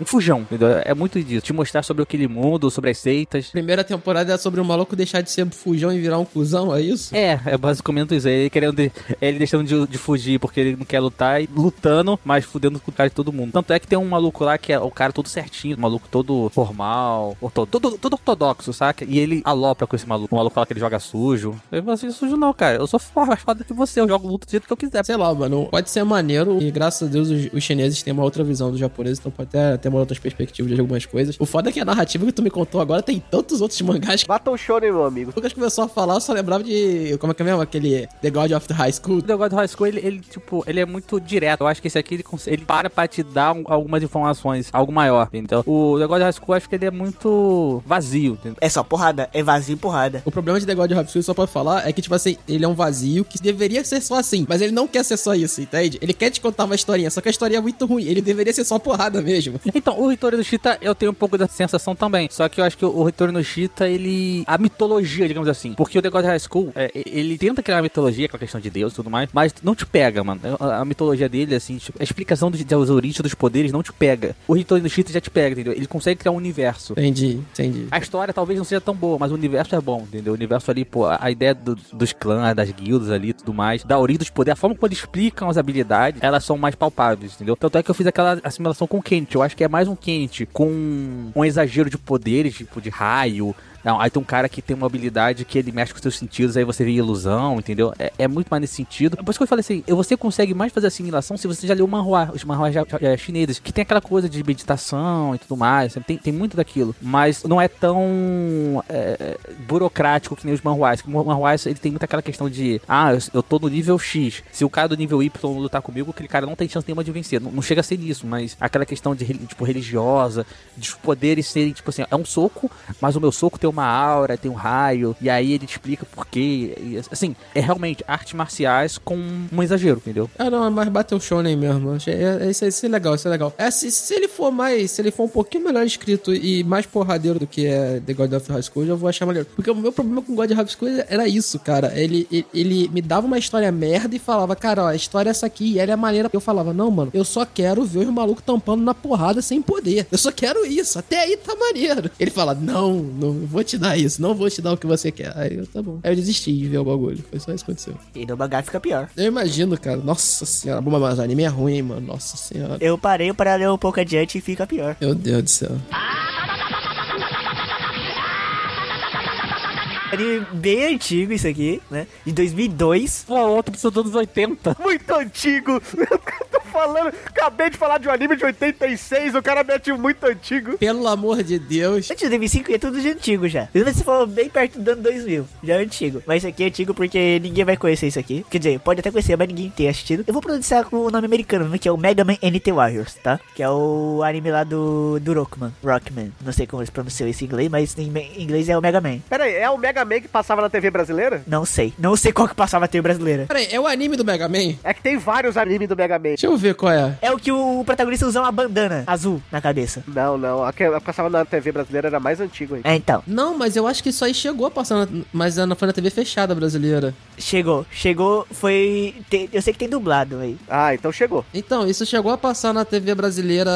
um fujão, entendeu? É muito disso. Te mostrar sobre aquele mundo, sobre as seitas. Primeira temporada é sobre o maluco deixar de ser fujão e virar um cuzão, é isso? É, é basicamente isso. Ele querendo de- ele deixando de, de fugir porque ele não quer lutar e lutando, mas fudendo com o cara de todo mundo. Tanto é que tem um maluco lá que é o cara todo certinho, um maluco todo formal, orto- todo, todo ortodoxo, saca? E ele alopra com esse maluco. O maluco fala que ele joga sujo. Eu falo assim, sujo não, cara. Eu sou mais foda que você, eu jogo luta do jeito que eu quiser. Sei lá, mano, pode ser maneiro e graças a Deus os, os chineses têm uma outra visão dos japoneses, então pode até ter uma outra perspectiva de algumas coisas. O foda é que a narrativa que tu me contou agora tem tantos outros mangás que Baton Shonen, meu amigo. o Lucas começou a falar, eu só lembrava de. Como é que é mesmo? Aquele The God of the High School. O negócio do High School, ele, ele, tipo, ele é muito direto. Eu acho que esse aqui, ele, ele para pra te dar um- algumas informações, algo maior, entendeu? O negócio do High School, eu acho que ele é muito vazio, entendeu? É só porrada, é vazio e porrada. O problema de The God of High School, só pra falar, é que, tipo assim, ele é um vazio que deveria ser só assim, mas ele não quer ser só isso, entende? Ele quer te contar uma historinha, só que a história é muito ruim. Ele deveria ser só porrada mesmo. Então, o Hitori no Shita, eu tenho um pouco dessa sensação também. Só que eu acho que o Hitori no Shita, ele... A mitologia, digamos assim. Porque o The God High School, é, ele tenta criar uma mitologia com a questão de Deus e tudo mais, mas não te pega, mano. A, a mitologia dele, assim, tipo, a explicação dos, das origens dos poderes não te pega. O Hitori no Shita já te pega, entendeu? Ele consegue criar um universo. Entendi, entendi. A história talvez não seja tão boa, mas o universo é bom, entendeu? O universo ali, pô, a a ideia do- dos clãs, das guildas ali e tudo mais, da origem dos poderes, a forma como eles explicam as habilidades, ela elas são mais palpáveis, entendeu? Tanto é que eu fiz aquela assimilação com o Kent. Eu acho que é mais um Kent com um exagero de poderes, tipo de raio. Não, aí tem um cara que tem uma habilidade que ele mexe com seus sentidos, aí você vê ilusão, entendeu? É, é muito mais nesse sentido. Por isso que eu falei assim, você consegue mais fazer assimilação se você já leu manhua, os manhuas é, chineses, que tem aquela coisa de meditação e tudo mais, tem, tem muito daquilo. Mas não é tão é, burocrático que nem os manhuas. Os manhuas, ele tem muito aquela questão de, ah, eu, eu tô no nível X, se o cara do nível Y lutar comigo, aquele cara não tem chance nenhuma de vencer. Não, não chega a ser isso, mas aquela questão de, tipo, religiosa, de poderes serem, tipo assim, é um soco, mas o meu soco tem uma aura, tem um raio, e aí ele explica por quê. E, assim, é realmente artes marciais com um exagero, entendeu? Ah, não, é mais Battle Shonen mesmo. É, isso, é, isso é legal, isso é legal. É, se, se ele for mais. Se ele for um pouquinho melhor escrito e mais porradeiro do que é The God of High School, eu vou achar maneiro. Porque o meu problema com God of High School era isso, cara. Ele, ele, ele me dava uma história merda e falava, cara, ó, a história é essa aqui e ela é maneira. Eu falava, não, mano, eu só quero ver os malucos tampando na porrada sem poder. Eu só quero isso. Até aí tá maneiro. Ele fala, não, não vou te dar isso, não vou te dar o que você quer. Aí eu, tá bom. Aí eu desisti de ver o bagulho. Foi só isso que aconteceu. E no mangá fica pior. Eu imagino, cara. Nossa senhora. Bom, mas o anime é ruim, mano. Nossa senhora. Eu parei para ler um pouco adiante e fica pior. Meu Deus do céu. Anime bem antigo isso aqui, né? De 2002. Pô, outro dos anos 80. Muito antigo. (laughs) Eu tô falando, acabei de falar de um anime de 86, o cara mete um muito antigo. Pelo amor de Deus. Antes de 2005 é tudo de antigo já. Você falou bem perto do ano 2000. Já é antigo. Mas isso aqui é antigo porque ninguém vai conhecer isso aqui. Quer dizer, pode até conhecer, mas ninguém tem assistido. Eu vou pronunciar com o nome americano, né, que é o Mega Man NT Warriors, tá? Que é o anime lá do, do Rockman. Rockman. Não sei como eles pronunciam esse em inglês, mas em inglês é o Mega Man. Pera aí, é o Mega Man que passava na TV brasileira? Não sei. Não sei qual que passava a ter brasileira. Peraí, é o anime do Mega Man? É que tem vários animes do Mega Man. Deixa eu ver qual é. É o que o protagonista usa uma bandana azul na cabeça. Não, não, a que passava na TV brasileira era mais antigo aí. É, então. Não, mas eu acho que isso aí chegou a passar, na, mas não foi na TV fechada brasileira. Chegou. Chegou, foi... eu sei que tem dublado aí. Ah, então chegou. Então, isso chegou a passar na TV brasileira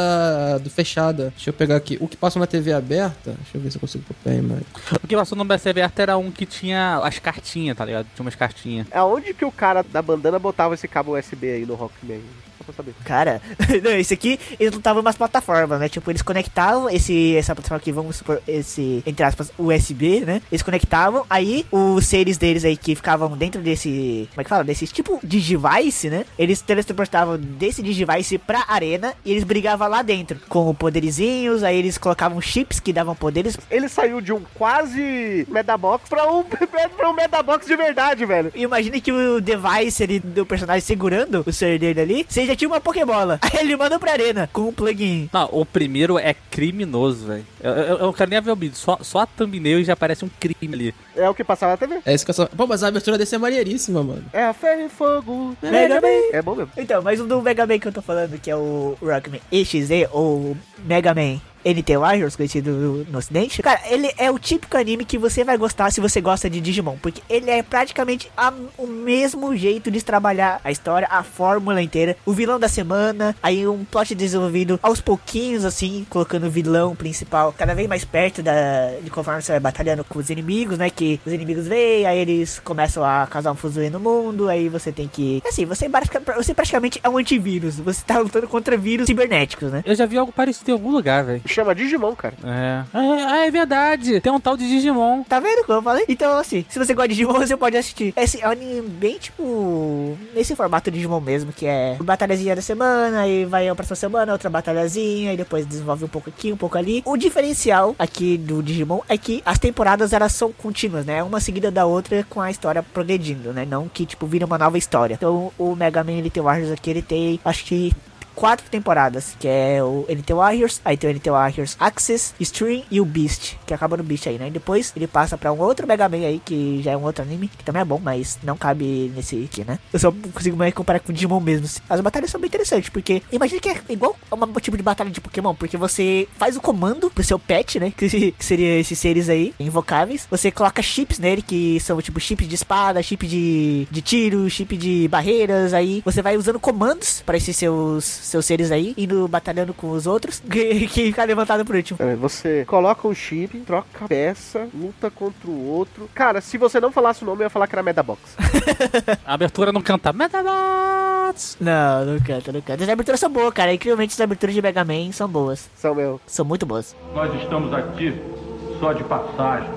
do fechada. Deixa eu pegar aqui. O que passou na TV aberta, deixa eu ver se eu consigo botar aí, mas... O que passou no BC aberto era um que tinha as cartinhas, tá ligado? Tinha umas cartinhas. Aonde que o cara da bandana botava esse cabo USB aí no Rockman? Pra saber. Cara, (laughs) não, esse aqui, eles lutavam umas plataformas, né? Tipo, eles conectavam esse, essa plataforma aqui, vamos supor, esse, entre aspas, USB, né? Eles conectavam, aí os seres deles aí que ficavam dentro desse, como é que fala? Desse tipo de device, né? Eles teletransportavam desse device pra arena e eles brigavam lá dentro, com poderizinhos, aí eles colocavam chips que davam poderes. Ele saiu de um quase Medabox pra um, (laughs) pra um Medabox de verdade, velho. E Imagina que o device ali do personagem segurando o ser dele ali, já tinha uma Pokébola. Aí (laughs) ele manda pra arena com um plugin. Não, o primeiro é criminoso, velho. Eu, eu, eu não quero nem ver o vídeo, só, só a thumbnail já parece um crime ali. É o que passava na TV. É isso que eu só... Pô, mas a abertura desse é maneiríssima, mano. É a Ferro e Fogo. Mega Man. É bom mesmo. Então, mas o do Mega Man que eu tô falando, que é o Rockman EXE, ou Mega Man NT Warriors, conhecido no, ocidente, cara, ele é o típico anime que você vai gostar se você gosta de Digimon, porque ele é praticamente a- o mesmo jeito de trabalhar a história, a fórmula inteira, o vilão da semana, aí um plot desenvolvido aos pouquinhos, assim, colocando o vilão principal cada vez mais perto da, de conforme você vai batalhando com os inimigos, né, que os inimigos vêm, aí eles começam a causar um fuzuê no mundo, aí você tem que, assim, você, basica- você praticamente é um antivírus, você tá lutando contra vírus cibernéticos, né. Eu já vi algo parecido em algum lugar, velho. Chama Digimon, cara. É. Ah, é verdade. Tem um tal de Digimon. Tá vendo como eu falei? Então, assim, se você gosta de Digimon, (laughs) você pode assistir. Esse é um anime bem, tipo, nesse formato de Digimon mesmo, que é batalhazinha da semana, aí vai a próxima semana, outra batalhazinha, e depois desenvolve um pouco aqui, um pouco ali. O diferencial aqui do Digimon é que as temporadas, elas são contínuas, né? Uma seguida da outra com a história progredindo, né? Não que, tipo, vira uma nova história. Então, o Mega Man Elite Warriors aqui, ele tem, acho que quatro temporadas, que é o NT Warriors, aí tem o NT Warriors Access, Stream e o Beast, que acaba no Beast aí, né? E depois ele passa pra um outro Mega Man aí, que já é um outro anime, que também é bom, mas não cabe nesse aqui, né? Eu só consigo mais comparar com Digimon mesmo. As batalhas são bem interessantes, porque imagina que é igual a um tipo de batalha de Pokémon, porque você faz o comando pro seu pet, né? Que, que seria esses seres aí, invocáveis. Você coloca chips nele, que são tipo chips de espada, chip de, de tiro, chip de barreiras, aí você vai usando comandos para esses seus seus seres aí, indo batalhando com os outros, (laughs) que, que ficar levantado por último. É, Você coloca um chip, troca a peça, luta contra o outro. Cara, se você não falasse o nome, eu ia falar que era Medabox. (laughs) A abertura não canta Metabots! Não, não canta, não canta. As aberturas são boas, cara. Incrivelmente as aberturas de Mega Man são boas. São meu. São muito boas. Nós estamos aqui só de passagem.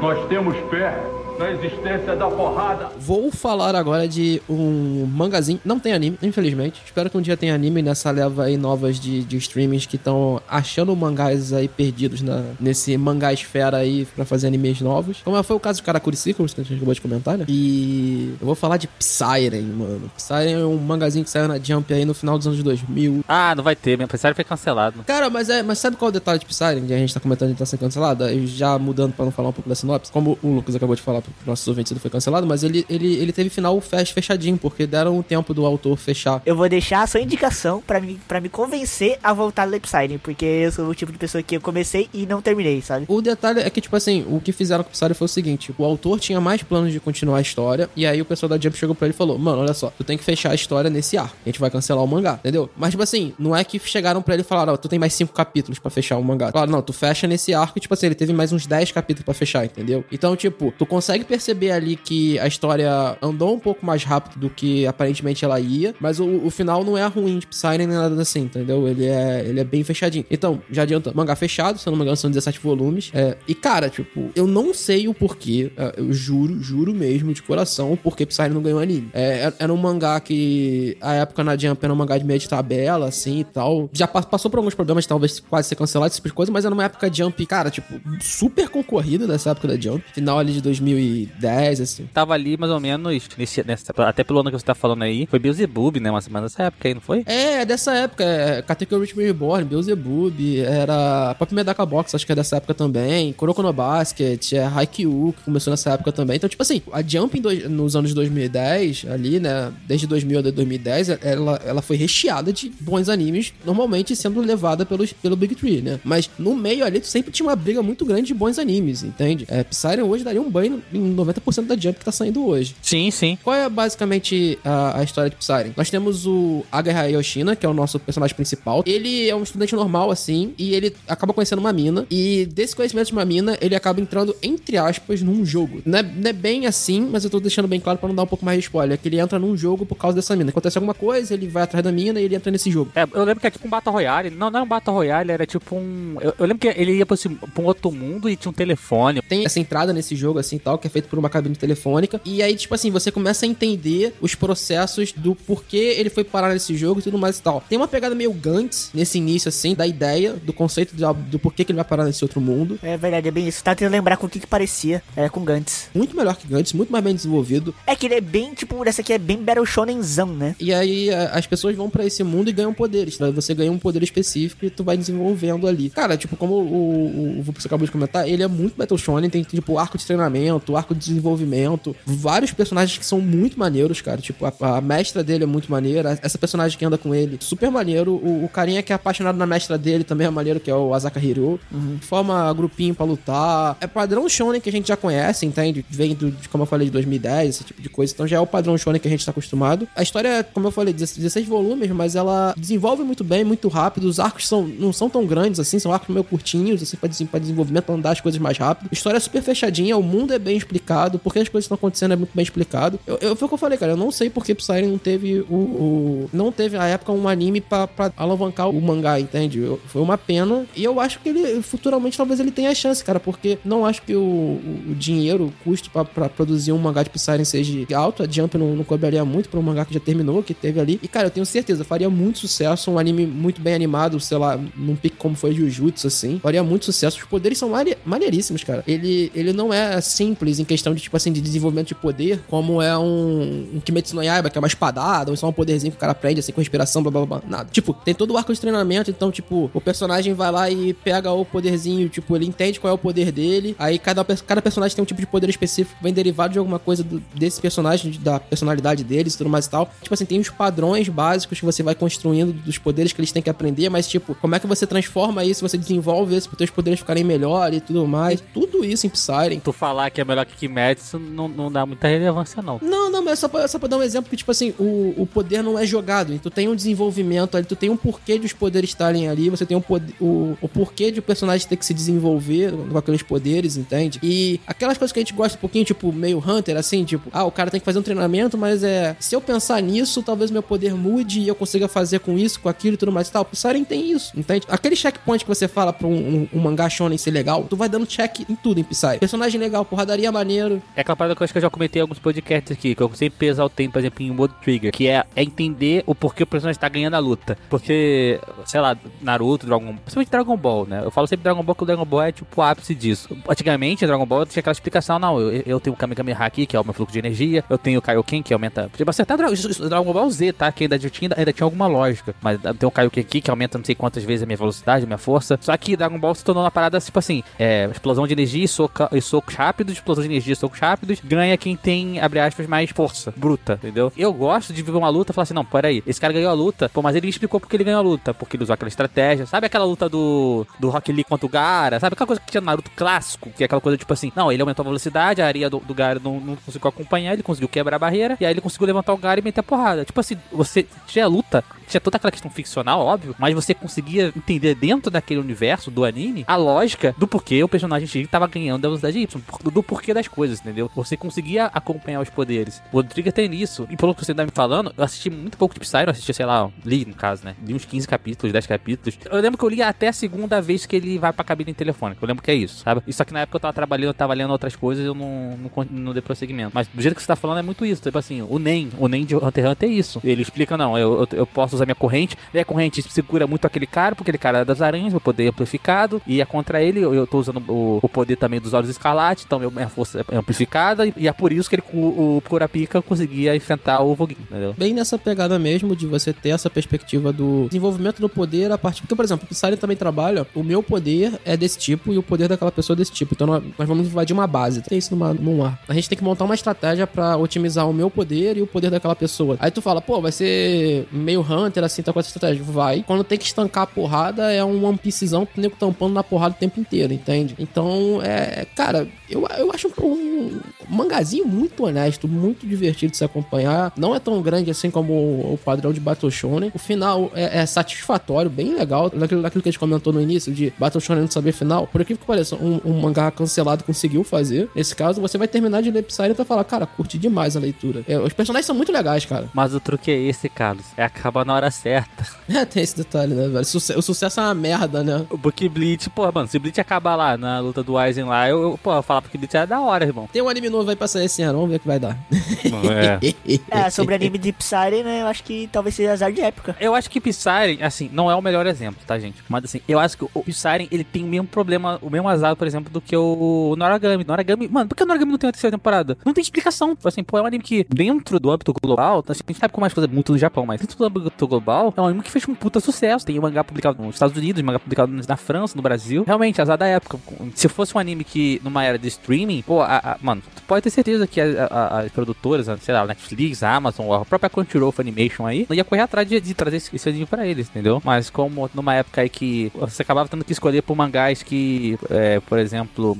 Nós temos fé na existência da porrada. Vou falar agora de um mangazinho. Não tem anime, infelizmente. Espero que um dia tenha anime nessa leva aí novas de, de streamings que estão achando mangás aí perdidos na, nesse mangá esfera aí pra fazer animes novos. Como foi o caso de Karakuri Circles, que a gente acabou de comentar, né? E eu vou falar de Psyren, mano. Psyren é um mangazinho que saiu na Jump aí no final dos anos 2000. Ah, não vai ter, minha série foi cancelado. Cara, mas é, mas sabe qual é o detalhe de Psyren que a gente tá comentando que tá sendo cancelado? Eu Já mudando pra não falar um pouco da sinopse, como o Lucas acabou de falar pro nossos ouvintes, ele foi cancelado, mas ele, ele, ele teve final fech- fechadinho, porque deram o tempo do autor fechar. Eu vou deixar a sua indicação pra me, pra me convencer a voltar no Psyren, porque eu sou o tipo de pessoa que eu comecei e não terminei, sabe? O detalhe é que, tipo assim, o que fizeram com o Psyre foi o seguinte: o autor tinha mais planos de continuar a história, e aí o pessoal da Jump chegou pra ele e falou: Mano, olha só, tu tem que fechar a história nesse arco. A gente vai cancelar o mangá, entendeu? Mas, tipo assim, não é que chegaram pra ele e falaram: Ó, tu tem mais cinco capítulos pra fechar o mangá. Claro, não, tu fecha nesse arco, e, tipo assim, ele teve mais uns 10 capítulos pra fechar, entendeu? Então, tipo, tu consegue perceber ali que a história andou um pouco mais rápido do que aparentemente ela ia, mas o, o final não é ruim de Psyre nem nada assim, entendeu? Ele é, ele é bem fechadinho. Então, já adianta, mangá fechado, se eu não me engano, são 17 volumes. É, e, cara, tipo, eu não sei o porquê, é, eu juro, juro mesmo, de coração, o porquê Psyre não ganhou anime. É, era- era um mangá que, a época na Jump era um mangá de meio de tabela, assim e tal. Já pa- passou por alguns problemas, talvez quase ser cancelado, esse tipo de coisa, mas era uma época Jump, cara, tipo, super concorrida dessa época da Jump. Final ali de 2010, assim. Tava ali mais ou menos, nesse, nessa, até pelo ano que você tá falando aí, foi Beelzebub, né? Mas, mas nessa época aí, não foi? É, dessa época, é, Katekyo Rich Reborn, Beelzebub, era Pop Medaka Box, acho que é dessa época também, Kuroko no Basket, é Haikyuu, que começou nessa época também. Então, tipo assim, a Jump dois- nos anos 2010, ali, né, desde 2000 até 2010, ela, ela foi recheada de bons animes, normalmente sendo levada pelos, pelo Big Tree, né? Mas no meio ali, tu sempre tinha uma briga muito grande de bons animes, entende? É, Psyren hoje daria um banho em 90% da Jump que tá saindo hoje. Sim, sim. Qual é basicamente a, a história de Psyren? Nós temos o Agahara Yoshina, que é o nosso personagem principal. Ele é um estudante normal, assim, e ele acaba conhecendo uma mina. E desse conhecimento de uma mina, ele acaba entrando, entre aspas, num jogo. Não é, não é bem assim, mas eu tô deixando bem claro pra não dar um pouco mais de spoiler. Que ele entra num jogo por causa dessa mina. Acontece alguma coisa, ele vai atrás da mina e ele entra nesse jogo. É, eu lembro que era tipo um Battle Royale. Não, não era um Battle Royale, era tipo um. Eu, eu lembro que ele ia pra, esse, pra um outro mundo e tinha um telefone. Tem essa entrada nesse jogo, assim, tal, que é feito por uma cabine telefônica. E aí, tipo assim, você começa a entender os processos do porquê ele foi parar nesse jogo e tudo mais e tal. Tem uma pegada meio Gantz nesse início, assim, da ideia, do conceito de- do porquê que ele vai parar nesse outro mundo. É verdade, é bem isso. Tá tentando lembrar com o que, que parecia é, com Gantz. Muito melhor que Gantz, muito mais bem desenvolvido. É que ele é bem, tipo, essa aqui é bem Battle Shonenzão, né? E aí as pessoas vão pra esse mundo e ganham poderes. Tá? Você ganha um poder específico e tu vai desenvolvendo ali. Cara, tipo, como o, o, o você acabou de comentar, ele é muito Battle Shonen, tem tipo arco de treinamento, arco de desenvolvimento, vários personagens que são muito maneiros, cara. Tipo, a, a mestra dele é muito maneira, essa personagem que anda com ele, super maneiro. O, o carinha que é apaixonado na mestra dele também é maneiro, que é o Asaka Hiro. Forma grupinho pra lutar. É padrão shonen que a gente já conhece, entende? Vem do, de, como eu falei, de 2010, esse tipo de coisa. Então já é o padrão shonen que a gente tá acostumado. A história, como eu falei, 16 volumes, mas ela desenvolve muito bem, muito rápido. Os arcos são, não são tão grandes assim, são arcos meio curtinhos, assim, pra, pra desenvolvimento, pra andar as coisas mais rápido. A história é super fechadinha, o mundo é bem explicado, porque as coisas estão acontecendo é muito bem explicado. Eu, eu, foi o que eu falei, cara, eu não sei porque Psyren não teve o, o- Não teve, na época, um anime pra, pra alavancar o mangá, entende? Eu- foi uma pena. E eu acho que ele, futuramente, talvez ele tenha chance, cara, porque não acho que o, o- dinheiro, o custo pra, pra produzir um mangá de Psyren seja alto. A Jump não, não cobraria muito pra um mangá que já terminou, que teve ali. E, cara, eu tenho certeza, faria muito sucesso, um anime muito bem animado, sei lá, num pique como foi Jujutsu, assim. Faria muito sucesso. Os poderes são mane- maneiríssimos, cara. Ele, ele não é simples em questão de, tipo assim, de desenvolvimento de poder, como é um, um Kimetsu no Yaiba, que é uma espadada, ou só um poderzinho que o cara aprende, assim, com respiração, blá, blá, blá, nada. Tipo, tem todo o arco de treinamento, então, tipo, o personagem vai lá e pega o poderzinho, tipo, ele entende qual é o poder dele, aí cada, cada personagem tem um tipo de poder específico, vem derivado de alguma coisa do- desse personagem, da personalidade deles e tudo mais e tal. Tipo assim, tem os padrões básicos que você vai construindo dos poderes que eles têm que aprender, mas, tipo, como é que você transforma isso, você desenvolve isso para os teus poderes ficarem melhor e tudo mais. Tudo isso em Psyren. Tu falar que é melhor que Kimetsu não, não dá muita relevância, não. Não, não, mas só pra, só pra dar um exemplo que, tipo assim, o, o poder não é jogado. Tu tem um desenvolvimento ali, tu tem um porquê de os poderes estarem ali, você tem um poder, o, o porquê de o personagem ter que se desenvolver com aqueles poderes, entende? E aquelas coisas que a gente gosta um pouquinho, tipo, meio Hunter, assim, tipo, ah, o cara tem que fazer um treinamento, mas é. Se eu pensar nisso, talvez meu poder mude e eu consiga fazer com isso, com aquilo e tudo mais e tal. O tem isso, entende? Aquele checkpoint que você fala pra um, um, um mangá shonen ser legal, tu vai dando check em tudo em Psy. Personagem legal, porradaria maneiro. É aquela parada que eu acho que eu já comentei em alguns podcasts aqui, que eu sempre pesar o tempo, por exemplo, em modo trigger, que é, é entender o porquê o personagem tá ganhando a luta. Porque, sei lá, Naruto, Dragon principalmente Dragon Ball, né? Eu falo sempre Dragon Ball que o Dragon Ball é tipo o ápice disso. Antigamente, Dragon Ball tinha aquela explicação, não, eu, eu tenho o Kamehameha aqui, que é o meu fluxo de energia, eu tenho o Kaioken, que aumenta. Tipo, acertar Dragon Ball Z, tá? Que ainda tinha, ainda tinha alguma lógica. Mas tem o Kaioken aqui, que aumenta não sei quantas vezes a minha velocidade, a minha força. Só que Dragon Ball se tornou uma parada tipo assim: é, explosão de energia e, soca, e socos rápidos, explosão de energia e socos rápidos, ganha quem tem, abre aspas, mais força bruta, entendeu? Eu gosto de ver uma luta e falar assim: não, peraí, esse cara ganhou a luta, pô, mas ele explicou porque ele ganhou a luta, porque ele usou aquela estratégia. Sabe aquela luta do, do Rock Lee contra o Gara? Sabe aquela coisa que tinha no Naruto clássico? Que é aquela coisa tipo assim: não, ele aumentou a velocidade, a areia do, do Gara não, não conseguiu acompanhar, ele conseguiu quebrar a barreira, e aí ele conseguiu levantar o Gara e meter a porrada. Tipo assim, você tinha luta, tinha toda aquela questão ficcional, óbvio, mas você conseguia entender dentro daquele universo do anime a lógica do porquê o personagem X tava ganhando a velocidade Y, do porquê das coisas, entendeu? Você conseguia acompanhar os poderes. O Trigger tem isso. E pelo que você tá me falando, eu assisti muito pouco de Psy, eu assisti, sei lá, li no caso, né? Li uns 15 capítulos, 10 capítulos. Eu lembro que eu li até a segunda vez que ele vai pra cabine telefônica. Eu lembro que é isso, sabe? Isso aqui na época eu tava trabalhando, eu tava lendo outras coisas, eu não, não, não dei prosseguimento. Mas do jeito que você tá falando é muito isso. Tipo assim, o NEM, o NEM de Hunter x Hunter é isso. Ele explica, não, eu, eu, eu posso usar minha corrente, minha corrente segura muito aquele cara, porque aquele cara é das aranhas, meu poder é amplificado, e é contra ele, eu, tô usando o, o poder também dos olhos escarlate, então minha força é amplificada, e, é por isso que ele, o, o Kurapika conseguia enfrentar o Voguinho, entendeu? Bem nessa pegada mesmo de você ter essa perspectiva do desenvolvimento do poder a partir. Porque, por exemplo, o Psyllian também trabalha, o meu poder é desse tipo e o poder daquela pessoa é desse tipo. Então nós vamos invadir uma base. Tem isso numa, num ar. A gente tem que montar uma estratégia pra otimizar o meu poder e o poder daquela pessoa. Aí tu fala, pô, vai ser meio Hunter assim, tá com essa estratégia. Vai. Quando tem que estancar a porrada, é um One Piecezão, o nego tampando na porrada o tempo inteiro, entende? Então, é. Cara, eu, eu acho um, um mangazinho muito honesto, muito divertido de se acompanhar. Não é tão grande assim como o, o padrão de Battle Shonen. O final é, é satisfatório, bem legal. Daquilo, daquilo que a gente comentou no início, de Battle Shonen não saber final. Por aquilo que pareça, um, um mangá cancelado conseguiu fazer. Nesse caso, você vai terminar de ler Psy e falar, cara, curti demais a leitura. É, os personagens são muito legais, cara. Mas o truque é esse, Carlos. É acabar na hora certa. (laughs) É, tem esse detalhe, né, velho? Suce- o sucesso é uma merda, né? O Book Bleach, porra, mano, se o Bleach acabar lá na luta do Aizen lá, eu, eu pô, falar porque Bleach é da hora, irmão. Tem um anime novo aí pra sair esse ano, vamos ver o que vai dar. É. (laughs) É, sobre anime de Psyre, né? Eu acho que talvez seja azar de época. Eu acho que Psyren, assim, não é o melhor exemplo, tá, gente? Mas assim, eu acho que o Psyren, ele tem o mesmo problema, o mesmo azar, por exemplo, do que o Noragami. Noragami, mano, por que o Noragami não tem uma terceira temporada? Não tem explicação. Assim, pô, é um anime que, dentro do âmbito global, assim, a gente sabe como as coisas é muito no Japão, mas dentro do âmbito global, é um anime que fez um puta sucesso. Tem mangá publicado nos Estados Unidos, mangá publicado na França, no Brasil. Realmente, azar da época. Se fosse um anime que, numa era de streaming, pô, a- a- mano, tu pode ter certeza que a- as produtoras, sei lá, Netflix, a Amazon, a própria Crunchyroll Animation aí, não ia correr atrás de, de trazer esse, esse anime pra eles, entendeu? Mas como numa época aí que você acabava tendo que escolher por mangás que, é, por exemplo,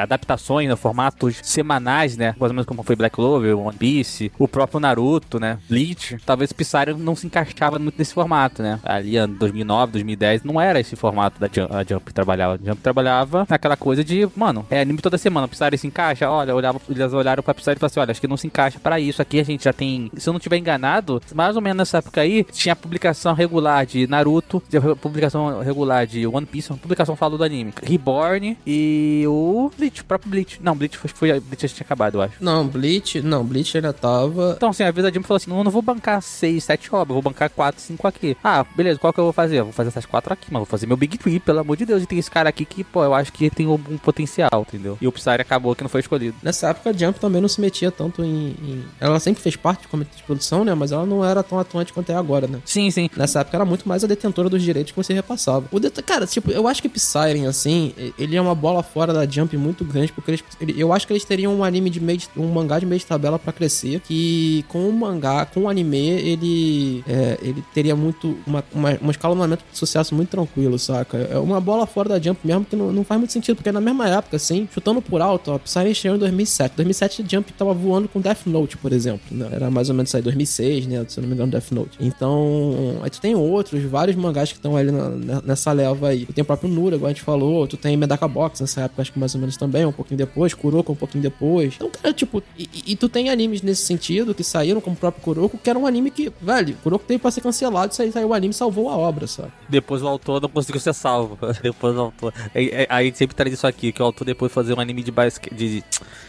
adaptações, né, formatos semanais, né? Mais ou menos como foi Black Clover, One Piece, o próprio Naruto, né? Bleach, talvez Psyre não se encaixava muito nesse formato, né? Ali, ano 2009, 2010, não era esse formato da Jump, a Jump trabalhava. A Jump trabalhava naquela coisa de, mano, é anime toda semana, o Psyre se encaixa, olha, olhava, eles olharam pra Psyre e falaram assim, olha, acho que não se encaixa pra isso aqui, a gente já tem, se eu não tiver enganado, mais ou menos nessa época aí, tinha publicação regular de Naruto, tinha publicação regular de One Piece, uma publicação falou do anime, Reborn e o Bleach, o próprio Bleach. Não, Bleach foi, foi Bleach já tinha acabado, eu acho. Não, Bleach, não, Bleach ainda tava. Então, assim, a vida da Jump falou assim: não, eu não vou bancar 6, 7 obras, vou bancar 4, 5 aqui. Ah, beleza, qual que eu vou fazer? Eu vou fazer essas 4 aqui, mas vou fazer meu Big Tree, pelo amor de Deus. E tem esse cara aqui que, pô, eu acho que tem um, um potencial, entendeu? E o Psyre acabou que não foi escolhido. Nessa época a Jump também não se metia tanto em, em- Ela sempre fez parte de comitê de produção, né? Mas ela não era tão atuante quanto é agora, né? Sim, sim. Nessa época era muito mais a detentora dos direitos que você repassava. O det... Cara, tipo, eu acho que Psyren, assim, ele é uma bola fora da Jump muito grande, porque eles, ele- eu acho que eles teriam um anime de meio de- um mangá de meio de tabela pra crescer, que com o mangá, com o anime, ele é, é, ele teria muito. Uma, uma, um escalonamento de sucesso muito tranquilo, saca? É uma bola fora da Jump mesmo que não, não faz muito sentido, porque na mesma época, assim, chutando por alto, ó, Psy estreou em 2007. 2007 a Jump tava voando com Death Note, por exemplo. Né? Era mais ou menos isso aí, 2006, né? Se eu não me engano, Death Note. Então, aí tu tem outros, vários mangás que estão ali na- nessa leva aí. Tu tem o próprio Nura, igual a gente falou, tu tem Medaka Box nessa época, acho que mais ou menos também, um pouquinho depois, Kuroko um pouquinho depois. Então, cara, tipo, e, e- tu tem animes nesse sentido que saíram, como o próprio Kuroko, que era um anime que, velho, Kuroko teve pra ser cancelado, isso aí saiu o anime e salvou a obra, sabe? Depois o autor não conseguiu ser salvo. (laughs) Depois o autor. Aí, aí- aí a gente sempre traz isso aqui, que o autor depois de fazer um anime de basquete. De,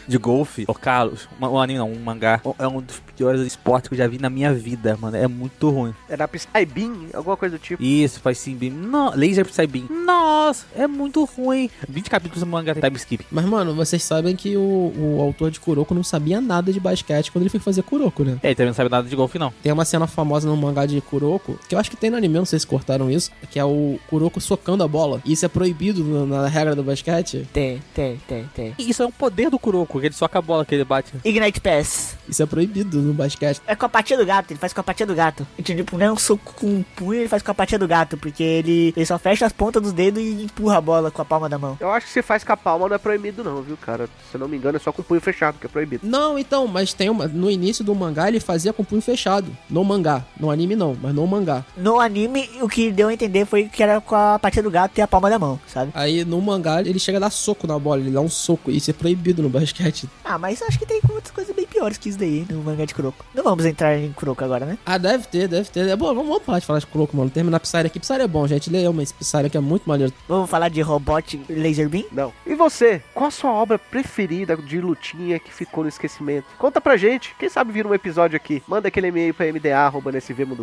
de golfe. Ô, Carlos, um anime não, um mangá. É um dos piores esportes que eu já vi na minha vida, mano. É muito ruim. Era Psy Beam, alguma coisa do tipo. Isso, faz sim beam. No, laser Psy Beam. Nossa, é muito ruim. 20 capítulos do mangá time skip. Mas, mano, vocês sabem que o, o autor de Kuroko não sabia nada de basquete quando ele foi fazer Kuroko, né? É, ele também não sabe nada de golfe, não. Tem uma cena famosa no mangá de Kuroko, que eu acho que tem no anime, não sei se cortaram isso, que é o Kuroko socando a bola. E isso é proibido no- na regra do basquete. Tem, tem, tem, tem. E Isso é um poder do Kuroko, que ele soca a bola que ele bate. Ignite Pass. Isso é proibido no basquete. É com a patinha do gato, ele faz com a patinha do gato. Então, tipo, não é um soco com um punho, ele faz com a patinha do gato, porque ele, ele só fecha as pontas dos dedos e empurra a bola com a palma da mão. Eu acho que se faz com a palma não é proibido não, viu, cara? Se eu não me engano é só com o punho fechado que é proibido. Não, então, mas tem uma. No início do mangá ele fazia com o punho fechado. No mangá. No anime não, mas no mangá. No anime, o que deu a entender foi que era com a patinha do gato e a palma da mão, sabe? Aí no mangá ele chega a dar soco na bola, ele dá um soco. Isso é proibido no basquete. Ah, mas acho que tem outras coisas bem piores que isso daí no mangá de Kuroko. Não vamos entrar em Kuroko agora, né? Ah, deve ter, deve ter. É bom, vamos, vamos parar de falar de Kuroko, mano. Terminar Psyre aqui. Psyre é bom, gente. Leia uma Psyre que é muito maneiro. Vamos falar de Robot Laser Beam? Não. E você? Qual a sua obra preferida de lutinha que ficou no esquecimento? Conta pra gente. Quem sabe vira um episódio aqui. Manda aquele e-mail pra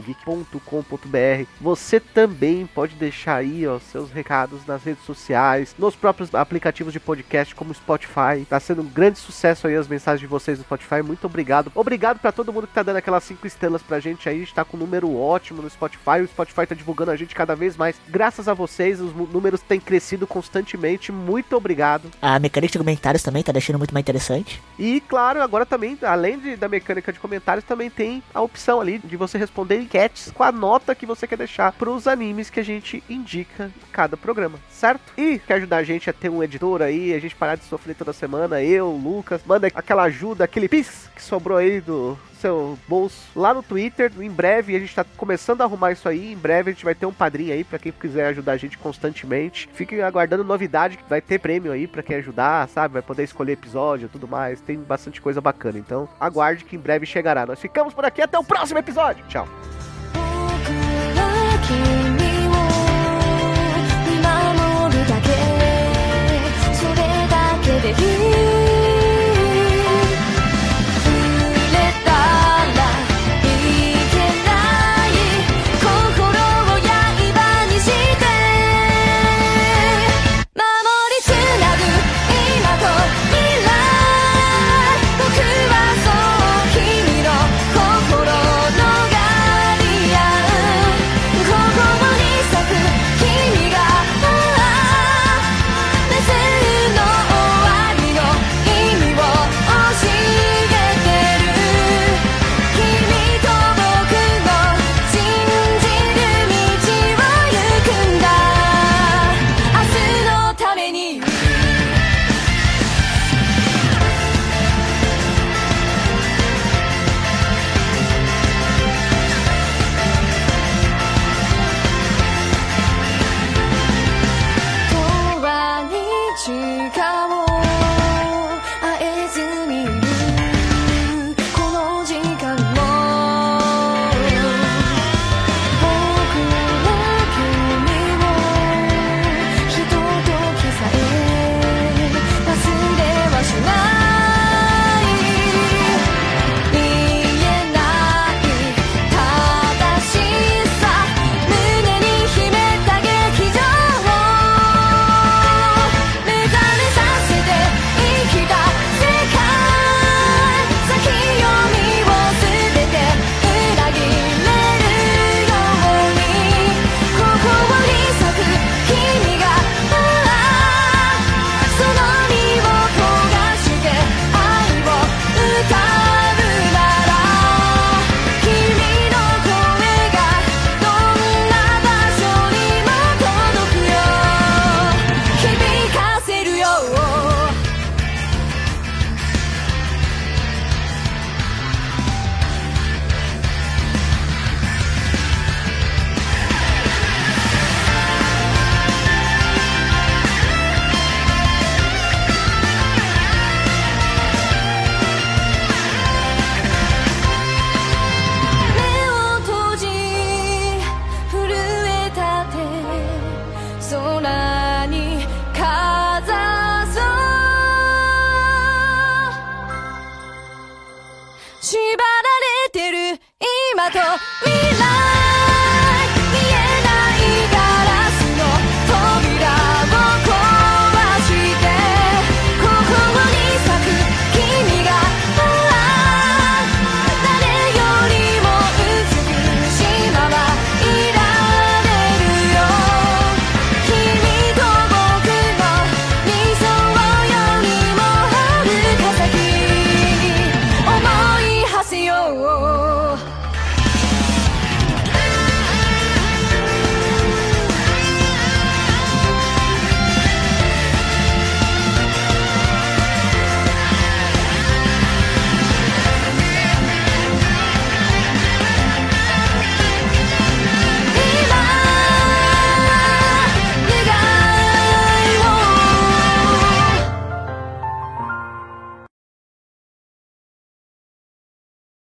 mda@nsvmundogeek.com.br. Você também pode deixar aí, ó, seus recados nas redes sociais, nos próprios aplicativos de podcast como o Spotify. Tá sendo um grande sucesso aí as mensagens de vocês no Spotify. Muito obrigado. Obrigado pra todo mundo que tá dando aquelas cinco estrelas pra gente aí. A gente tá com um número ótimo no Spotify. O Spotify tá divulgando a gente cada vez mais. Graças a vocês, os números têm crescido constantemente. Muito obrigado. A mecânica de comentários também tá deixando muito mais interessante. E claro, agora também, além de- da mecânica de comentários, também tem a opção ali de você responder enquetes com a nota que você quer deixar pros animes que a gente indica em cada programa, certo? E quer ajudar a gente a ter um editor aí, a gente parar de sofrer toda semana, eu, Lucas, manda aquela ajuda, aquele pix que sobrou aí do seu bolso lá no Twitter. Em breve a gente tá começando a arrumar isso aí. Em breve a gente vai ter um padrinho aí pra quem quiser ajudar a gente constantemente. Fiquem aguardando novidade que vai ter prêmio aí pra quem ajudar, sabe? Vai poder escolher episódio tudo mais. Tem bastante coisa bacana. Então aguarde que em breve chegará. Nós ficamos por aqui até o próximo episódio. Tchau. You.